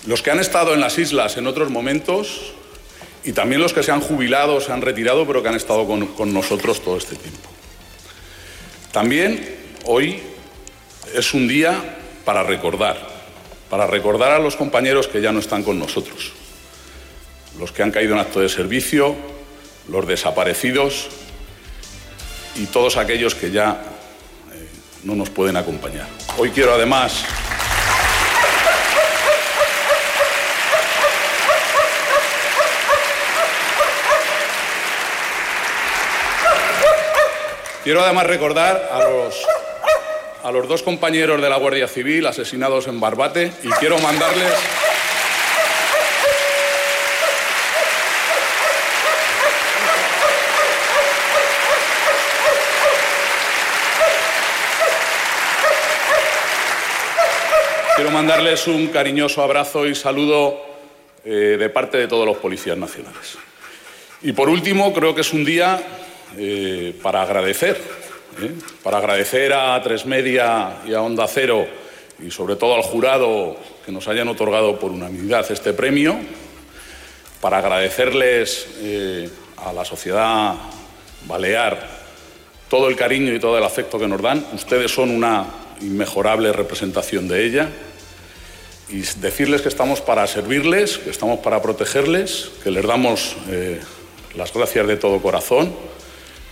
los que han estado en las islas en otros momentos y también los que se han jubilado, se han retirado, pero que han estado con, con nosotros todo este tiempo. También hoy es un día para recordar, para recordar a los compañeros que ya no están con nosotros, los que han caído en acto de servicio, los desaparecidos y todos aquellos que ya eh, no nos pueden acompañar. Hoy quiero además Quiero además recordar a los, a los dos compañeros de la Guardia Civil asesinados en Barbate y quiero mandarles... mandarles un cariñoso abrazo y saludo eh, de parte de todos los policías nacionales. Y por último, creo que es un día eh, para agradecer, ¿eh? para agradecer a Tres Media y a Onda Cero y sobre todo al jurado que nos hayan otorgado por unanimidad este premio, para agradecerles a la sociedad balear todo el cariño y todo el afecto que nos dan. Ustedes son una inmejorable representación de ella y decirles que estamos para servirles, que estamos para protegerles, que les damos eh, las gracias de todo corazón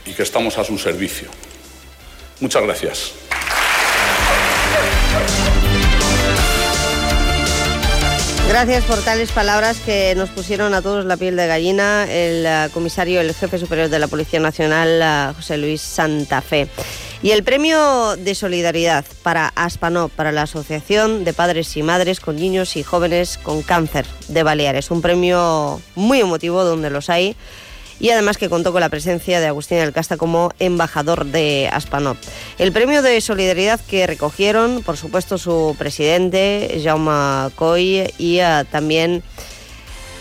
y que estamos a su servicio. Muchas gracias. Gracias por tales palabras que nos pusieron a todos la piel de gallina el uh, comisario, el jefe superior de la Policía Nacional, uh, José Luis Santa Fe. Y el premio de solidaridad para ASPANOP, para la Asociación de Padres y Madres con Niños y Jóvenes con Cáncer de Baleares. Un premio muy emotivo donde los hay y además que contó con la presencia de Agustín del Casta como embajador de Aspanop. El premio de solidaridad que recogieron, por supuesto, su presidente, Jaume Coy, y uh, también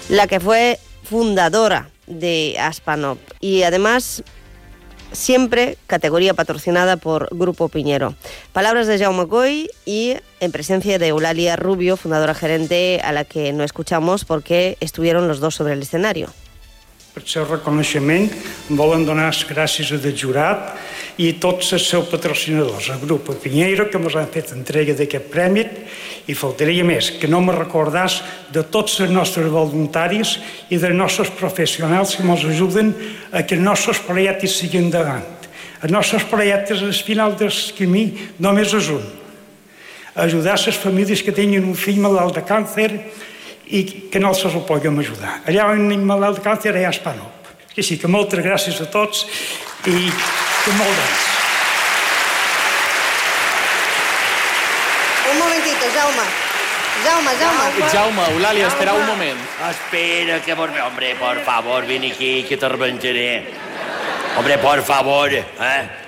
la que fue fundadora de Aspanop. Y además siempre categoría patrocinada por Grupo Piñero. Palabras de Jaume Coy y en presencia de Eulalia Rubio, fundadora gerente, a la que no escuchamos porque estuvieron los dos sobre el escenario. Per seu reconeixement volen donar les gràcies a del jurat i tots els seus patrocinadors, el grup Pinheiro, que ens han fet entrega d'aquest premi, i faltaria més, que no me recordàs de tots els nostres voluntaris i dels nostres professionals que ens ajuden a que els nostres projectes siguin endavant. Els nostres projectes al final del camí només és un. Ajudar les famílies que tenen un fill malalt de càncer i que no els ho puguem ajudar. Allà on hi malalt de càncer hi ha Espanop. Que sí, que moltes gràcies a tots i que molt d'anys. Un momentito, Jaume. Jaume, Jaume. Jaume, Eulàlia, espera un moment. Espera, que por... Hombre, por favor, ven aquí, que te reventaré. Hombre, por favor, ¿eh?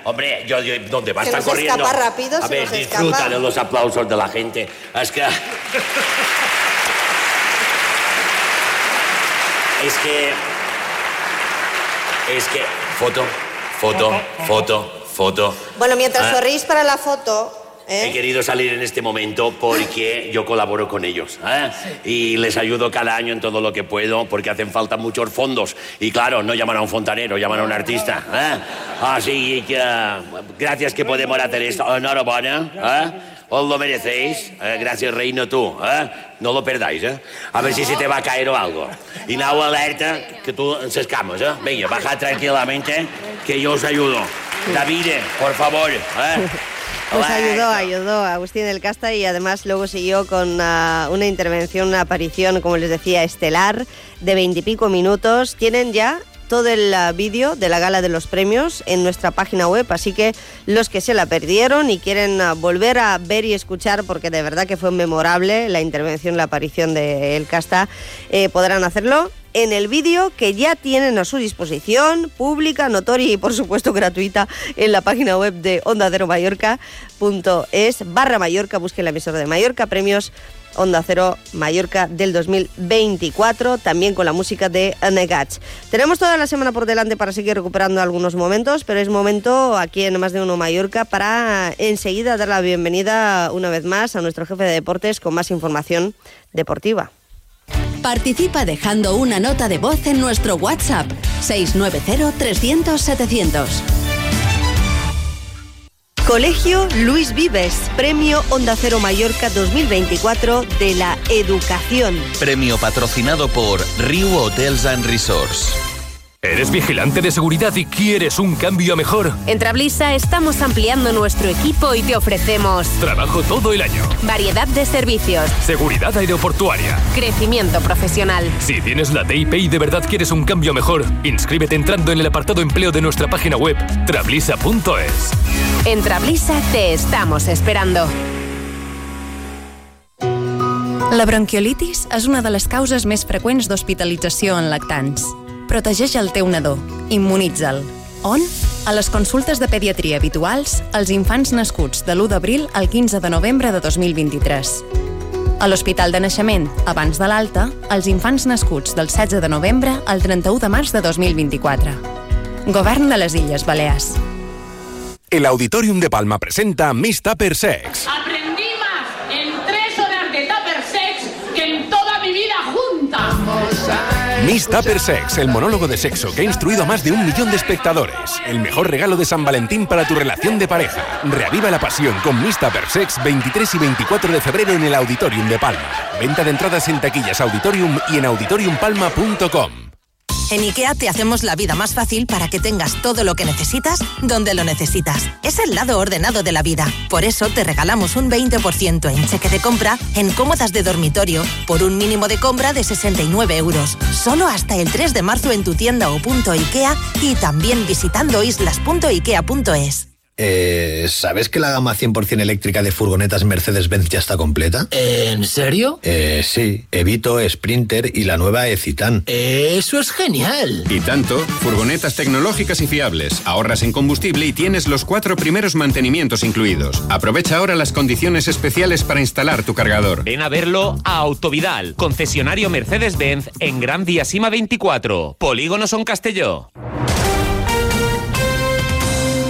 Hombre, yo, yo ¿dónde va a Se estar nos corriendo? escapa rápido, a se ver, nos disfruta escapa. de los aplausos de la gente. Es que... Es que... Es que... Foto, foto, foto, foto. Bueno, mientras Ah. sonreís para la foto, He ¿eh? querido salir en este momento porque yo colaboro con ellos ¿eh? y les ayudo cada año en todo lo que puedo porque hacen falta muchos fondos y claro, no llaman a un fontanero, llaman a un artista. ¿eh? Así que gracias que podemos hacer esto. Enhorabuena, ¿eh? Os lo merecéis. Eh, gracias, reino, tú. ¿eh? No lo perdáis, ¿eh? a ver si se te va a caer o algo. Y now alerta que tú se escamas. ¿eh? Venga, baja tranquilamente que yo os ayudo. David, por favor. ¿eh? Pues ayudó, ayudó a Agustín del Casta y además luego siguió con ah, una intervención, una aparición, como les decía, estelar de veintipico minutos. Tienen ya todo el ah, vídeo de la gala de los premios en nuestra página web, así que los que se la perdieron y quieren ah, volver a ver y escuchar, porque de verdad que fue memorable la intervención, la aparición de El Casta, eh, podrán hacerlo en el vídeo que ya tienen a su disposición, pública, notoria y por supuesto gratuita, en la página web de Onda Mallorca.es barra Mallorca, busquen la emisora de Mallorca, premios Onda Cero Mallorca del 2024, también con la música de Negats. Tenemos toda la semana por delante para seguir recuperando algunos momentos, pero es momento aquí en Más de Uno Mallorca para enseguida dar la bienvenida una vez más a nuestro jefe de deportes con más información deportiva. Participa dejando una nota de voz en nuestro WhatsApp 690 300 700. Colegio Luis Vives, Premio Onda Cero Mallorca 2024 de la Educación. Premio patrocinado por Rio Hotels and Resorts. ¿Eres vigilante de seguridad y quieres un cambio a mejor? En Trablisa estamos ampliando nuestro equipo y te ofrecemos Trabajo todo el año. variedad de servicios, Seguridad aeroportuaria. crecimiento profesional. Si tienes la TIP y de verdad quieres un cambio a mejor, inscríbete entrando en el apartado empleo de nuestra página web trablisa.es. En Trablisa te estamos esperando. La bronquiolitis és una de les causes més freqüents d'hospitalització en lactants. Protegeix el teu nadó. Immunitza'l. On? A les consultes de pediatria habituals als infants nascuts de l'1 d'abril al 15 de novembre de 2023. A l'Hospital de Naixement, abans de l'alta, als infants nascuts del 16 de novembre al 31 de març de 2024. Govern de les Illes Balears. El Auditorium de Palma presenta Miss Tupper Sex. Aprendí Miss Tupper Sex, el monólogo de sexo que ha instruido a más de un millón de espectadores. El mejor regalo de San Valentín para tu relación de pareja. Reaviva la pasión con Miss Tupper Sex 23 y 24 de febrero en el Auditorium de Palma. Venta de entradas en taquillas Auditorium y en auditoriumpalma.com. En IKEA te hacemos la vida más fácil para que tengas todo lo que necesitas donde lo necesitas. Es el lado ordenado de la vida. Por eso te regalamos un 20% en cheque de compra en cómodas de dormitorio por un mínimo de compra de 69 euros. Solo hasta el 3 de marzo en tu tienda o punto IKEA y también visitando islas.ikea.es. Eh, ¿Sabes que la gama 100% eléctrica de furgonetas Mercedes-Benz ya está completa? ¿En serio? Eh, sí, Evito, Sprinter y la nueva E-Citan. Eso es genial. Y tanto, furgonetas tecnológicas y fiables, ahorras en combustible y tienes los cuatro primeros mantenimientos incluidos. Aprovecha ahora las condiciones especiales para instalar tu cargador. Ven a verlo a Autovidal, concesionario Mercedes-Benz en Gran Vía Sima 24, Polígono Son Castelló.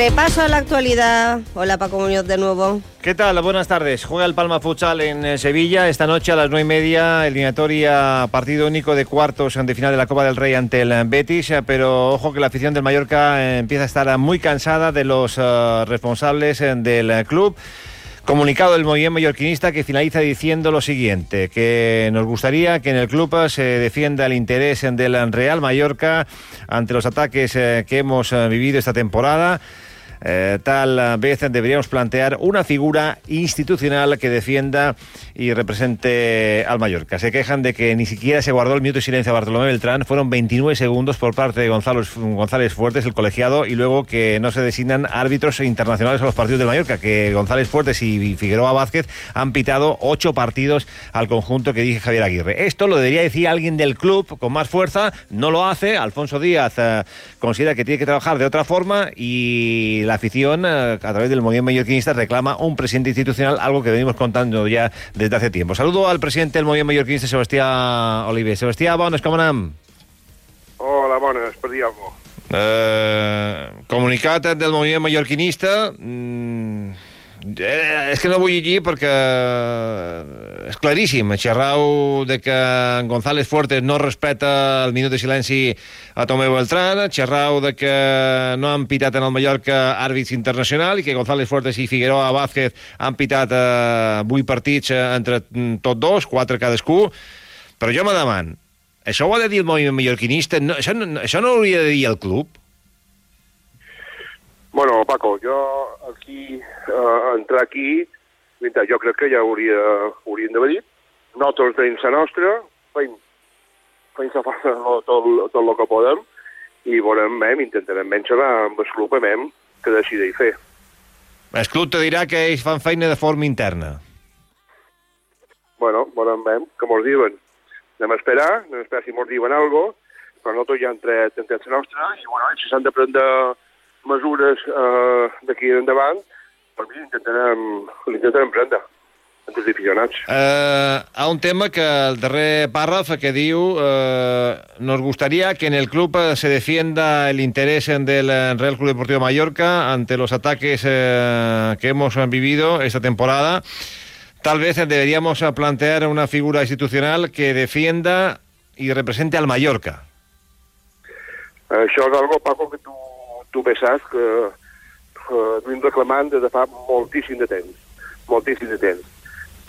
Repaso a la actualidad. Hola Paco Muñoz de nuevo. ¿Qué tal? Buenas tardes. Juega el Palma Futsal en eh, Sevilla. Esta noche a las nueve y media, eliminatoria partido único de cuartos de final de la Copa del Rey ante el Betis. eh, Pero ojo que la afición del Mallorca eh, empieza a estar muy cansada de los eh, responsables eh, del eh, club. Comunicado del movimiento mallorquinista que finaliza diciendo lo siguiente, que nos gustaría que en el club eh, se defienda el interés eh, del Real Mallorca ante los ataques eh, que hemos eh, vivido esta temporada. Eh, tal vez deberíamos plantear una figura institucional que defienda y represente al Mallorca. Se quejan de que ni siquiera se guardó el minuto de silencio a Bartolomé Beltrán. Fueron 29 segundos por parte de Gonzalo, González Fuertes, el colegiado, y luego que no se designan árbitros internacionales a los partidos del Mallorca, que González Fuertes y Figueroa Vázquez han pitado ocho partidos al conjunto que dije Javier Aguirre. Esto lo debería decir alguien del club con más fuerza, no lo hace. Alfonso Díaz eh, considera que tiene que trabajar de otra forma y la afición, eh, a través del movimiento mallorquinista, reclama un presidente institucional, algo que venimos contando ya desde hace tiempo. Saludo al presidente del movimiento mallorquinista, Sebastián Oliver. Sebastián, bones, com anem? Hola, bones, per. Eh, comunicat del moviment mallorquinista mm, eh, és que no vull llegir perquè és claríssim xerrau de que González Fuertes no respeta el minut de silenci a Tomeu Beltrán xerrau de que no han pitat en el Mallorca àrbits internacional i que González Fuertes i Figueroa Vázquez han pitat eh, 8 partits eh, entre tots dos, 4 cadascú però jo me deman això ho ha de dir el moviment mallorquinista? No, això, no, això no hauria de dir el club? Bueno, Paco, jo aquí, eh, entrar aquí, veritat, jo crec que ja hauria, haurien d'haver dit, nosaltres tenim la nostra, fem, fem la força tot, tot, tot el que podem i veurem, mem, intentarem vèncer amb el club, mem, que decideix fer. El club te dirà que ells fan feina de forma interna. Bueno, veurem, mem, que mos diuen. Anem a esperar, anem a esperar si mos diuen alguna cosa, però nosaltres ja hem tret, hem tret la nostra i, bueno, si s'han de prendre mesures eh, d'aquí endavant, per mi intentarem, l'intentarem prendre els aficionats. Eh, a un tema que el darrer párrafo que diu eh, nos gustaría que en el club eh, se defienda el interés del eh, Real Club Deportivo Mallorca ante los ataques eh, que hemos vivido esta temporada. Tal vez deberíamos eh, plantear una figura institucional que defienda y represente al Mallorca. Això és algo, Paco, que tu, tu bé saps que, que duim reclamant des de fa moltíssim de temps. Moltíssim de temps.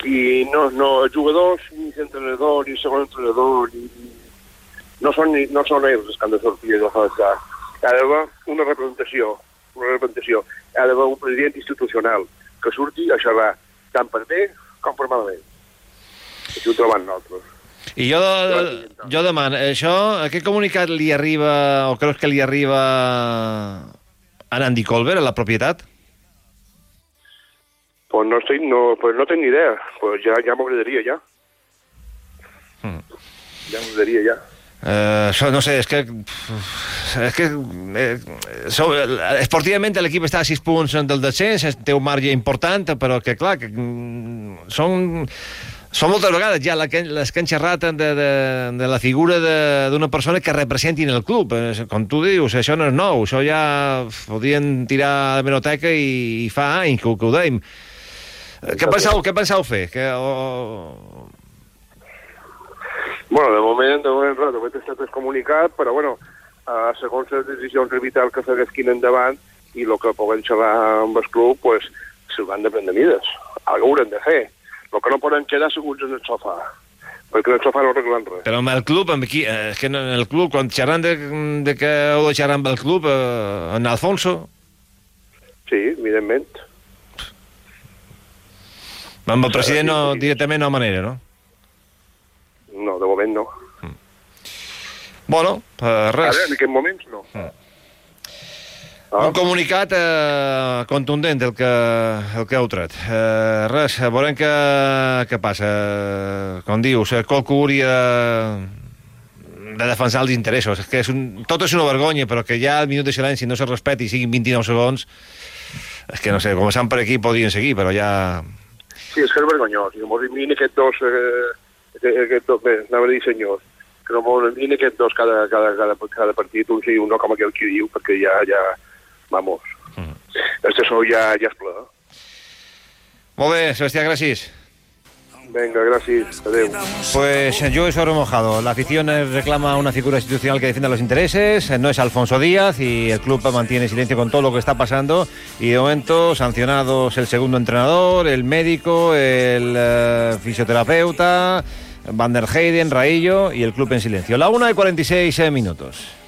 I no, no, jugadors, ni l'entrenador, ni segon entrenador, ni, no són, ni, no són ells els que han de sortir de Hi ha d'haver una representació, una representació. Ha d'haver un president institucional que surti a xerrar tant per bé com per malament. Així ho trobem nosaltres. I jo, jo demano, això, aquest comunicat li arriba, o creus que li arriba a Andy Colbert, a la propietat? Pues no, estoy, no, pues no tengo ni idea. Pues ya, ya m'agradaria, ja. Hmm. Ja m'agradaria, ja. Eh, això, no sé, és que... És que... Eh, so, esportivament l'equip està a 6 punts del descens, té un marge important, però que, clar, que, mm, són... Són moltes vegades ja les que han xerrat de, de, de la figura d'una persona que representin el club. Eh, Com tu dius, això no és nou, això ja podien tirar a la menoteca i, i fa anys que, que ho dèiem. Eh, Què penseu, què penseu fer? Que, o... Bueno, de moment, de moment, de moment està tot comunicat, però bueno, eh, segons les decisions arbitral que s'haguessin endavant i el que puguem xerrar amb el club, pues, se'l van de prendre mides. Algo haurem de fer. El que no poden quedar seguts en el sofà, perquè el sofà no arreglen res. Però amb el club, amb qui, eh, que en el club, quan xerran de, de que heu de xerrar amb el club, eh, en Alfonso, Sí, evidentment. amb el president no, directament no manera, no? No, de moment no. Bueno, eh, res. Ara, en aquests moments no. Un comunicat eh, contundent el que, el que heu tret. Eh, res, veurem què, què passa. Com dius, eh, qualcú hauria de, de defensar els interessos. És que és un, tot és una vergonya, però que ja el minut de silenci no se respeti i siguin 29 segons, és que no sé, començant per aquí podrien seguir, però ja... Sí, és que és vergonyós. I mos envien aquests dos, eh, aquest, dos, bé, anava a dir senyors, que no mos envien aquests dos cada, cada, cada, cada partit, un sí i un no, com aquell qui diu, perquè ja, ja, vamos, mm. este sou ja, ja ple. Molt bé, Sebastià, gràcies. Venga. Adéu. Pues yo he sobre mojado. La afición eh, reclama una figura institucional que defienda los intereses. eh, No es Alfonso Díaz y el club mantiene silencio con todo lo que está pasando. Y de momento, sancionados el segundo entrenador, el médico, el eh, fisioterapeuta, Van der Heyden, Raillo y el club en silencio. La 1 y 46 eh, minutos.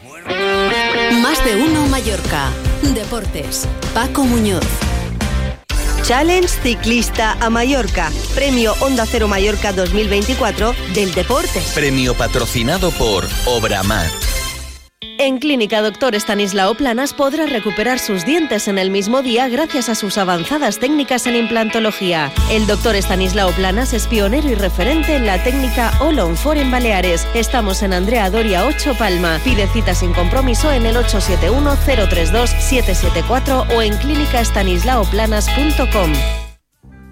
Más de uno Mallorca. Deportes. Paco Muñoz. Challenge Ciclista a Mallorca. Premio Onda Cero Mallorca 2024 del deporte. Premio patrocinado por Obramat. En Clínica Doctor Estanislao Planas podrá recuperar sus dientes en el mismo día gracias a sus avanzadas técnicas en implantología. El doctor Estanislao Planas es pionero y referente en la técnica All on Four en Baleares. Estamos en Andrea Doria 8 Palma. Pide cita sin compromiso en el 871-032-774 o en clínicaestanislaoplanas.com.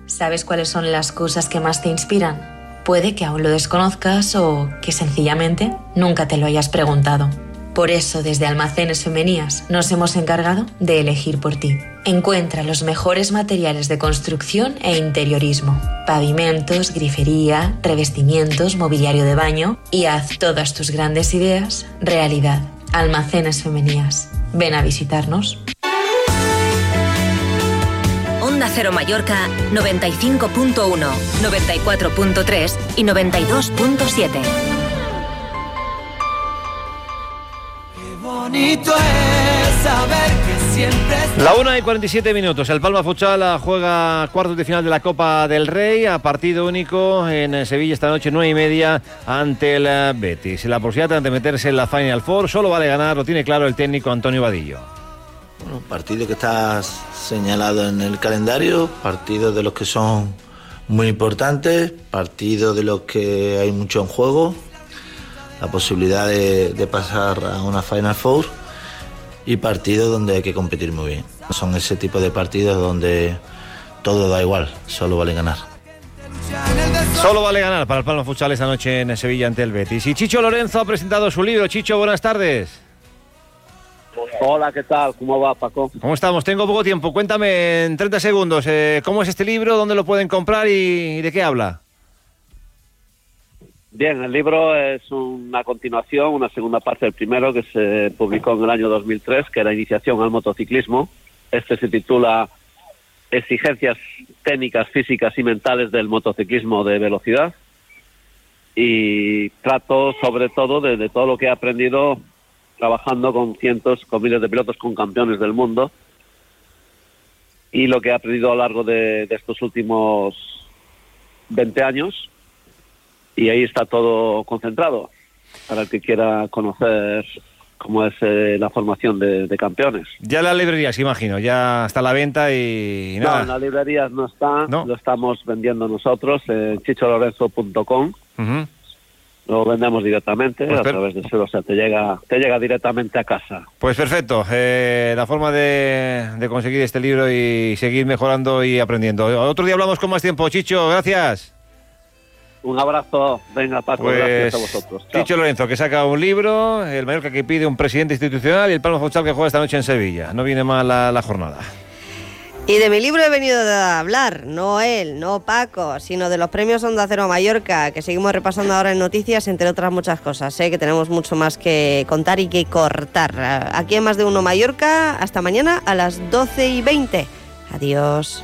¿Sabes cuáles son las cosas que más te inspiran? Puede que aún lo desconozcas o que sencillamente nunca te lo hayas preguntado. Por eso, desde Almacenes Femenías nos hemos encargado de elegir por ti. Encuentra los mejores materiales de construcción e interiorismo, pavimentos, grifería, revestimientos, mobiliario de baño y haz todas tus grandes ideas realidad. Almacenes Femenías. Ven a visitarnos. Onda Cero Mallorca 95.1, 94.3 y 92.7. bonito es saber que siempre La 1 y 47 minutos. El Palma Futsal juega cuartos de final de la Copa del Rey a partido único en Sevilla esta noche, 9 y media, ante el eh, Betis. La posibilidad de meterse en la Final Four solo vale ganar, lo tiene claro el técnico Antonio Vadillo. Bueno, partido que está señalado en el calendario, partidos de los que son muy importantes, partidos de los que hay mucho en juego, la posibilidad de, de pasar a una Final Four y partidos donde hay que competir muy bien. Son ese tipo de partidos donde todo da igual, solo vale ganar. Solo vale ganar para el Palma Futsal esta noche en Sevilla ante el Betis. Y Chicho Lorenzo ha presentado su libro. Chicho, buenas tardes. Hola, ¿qué tal? ¿Cómo va, Paco? ¿Cómo estamos? Tengo poco tiempo. Cuéntame en 30 segundos eh, cómo es este libro, dónde lo pueden comprar y de qué habla. Bien, el libro es una continuación, una segunda parte del primero que se publicó en el año 2003, que era Iniciación al motociclismo. Este se titula Exigencias técnicas, físicas y mentales del motociclismo de velocidad. Y trato sobre todo de, todo lo que he aprendido trabajando con cientos, con miles de pilotos, con campeones del mundo. Y lo que he aprendido a lo largo de, de estos últimos 20 años y ahí está todo concentrado para el que quiera conocer cómo es eh, la formación de, de, campeones. Ya las librerías, imagino, ya está a la venta y, no, nada. en las librerías no está, ¿No? lo estamos vendiendo nosotros en chicholorenzo.com. Uh -huh. Lo vendemos directamente pues a través de eso, o sea, te llega, te llega directamente a casa. Pues perfecto, eh, la forma de, de conseguir este libro y seguir mejorando y aprendiendo. Otro día hablamos con más tiempo, Chicho, gracias. Un abrazo, venga Paco, pues, gracias a vosotros. Chao. Chicho Lorenzo, que saca un libro, el Mallorca que pide un presidente institucional y el Palma Futsal que juega esta noche en Sevilla. No viene mal la, la, jornada. Y de mi libro he venido a hablar, no él, no Paco, sino de los premios Onda Cero Mallorca, que seguimos repasando ahora en noticias, entre otras muchas cosas. Sé ¿eh? que tenemos mucho más que contar y que cortar. Aquí en Más de Uno Mallorca, hasta mañana a las 12 y 20. Adiós.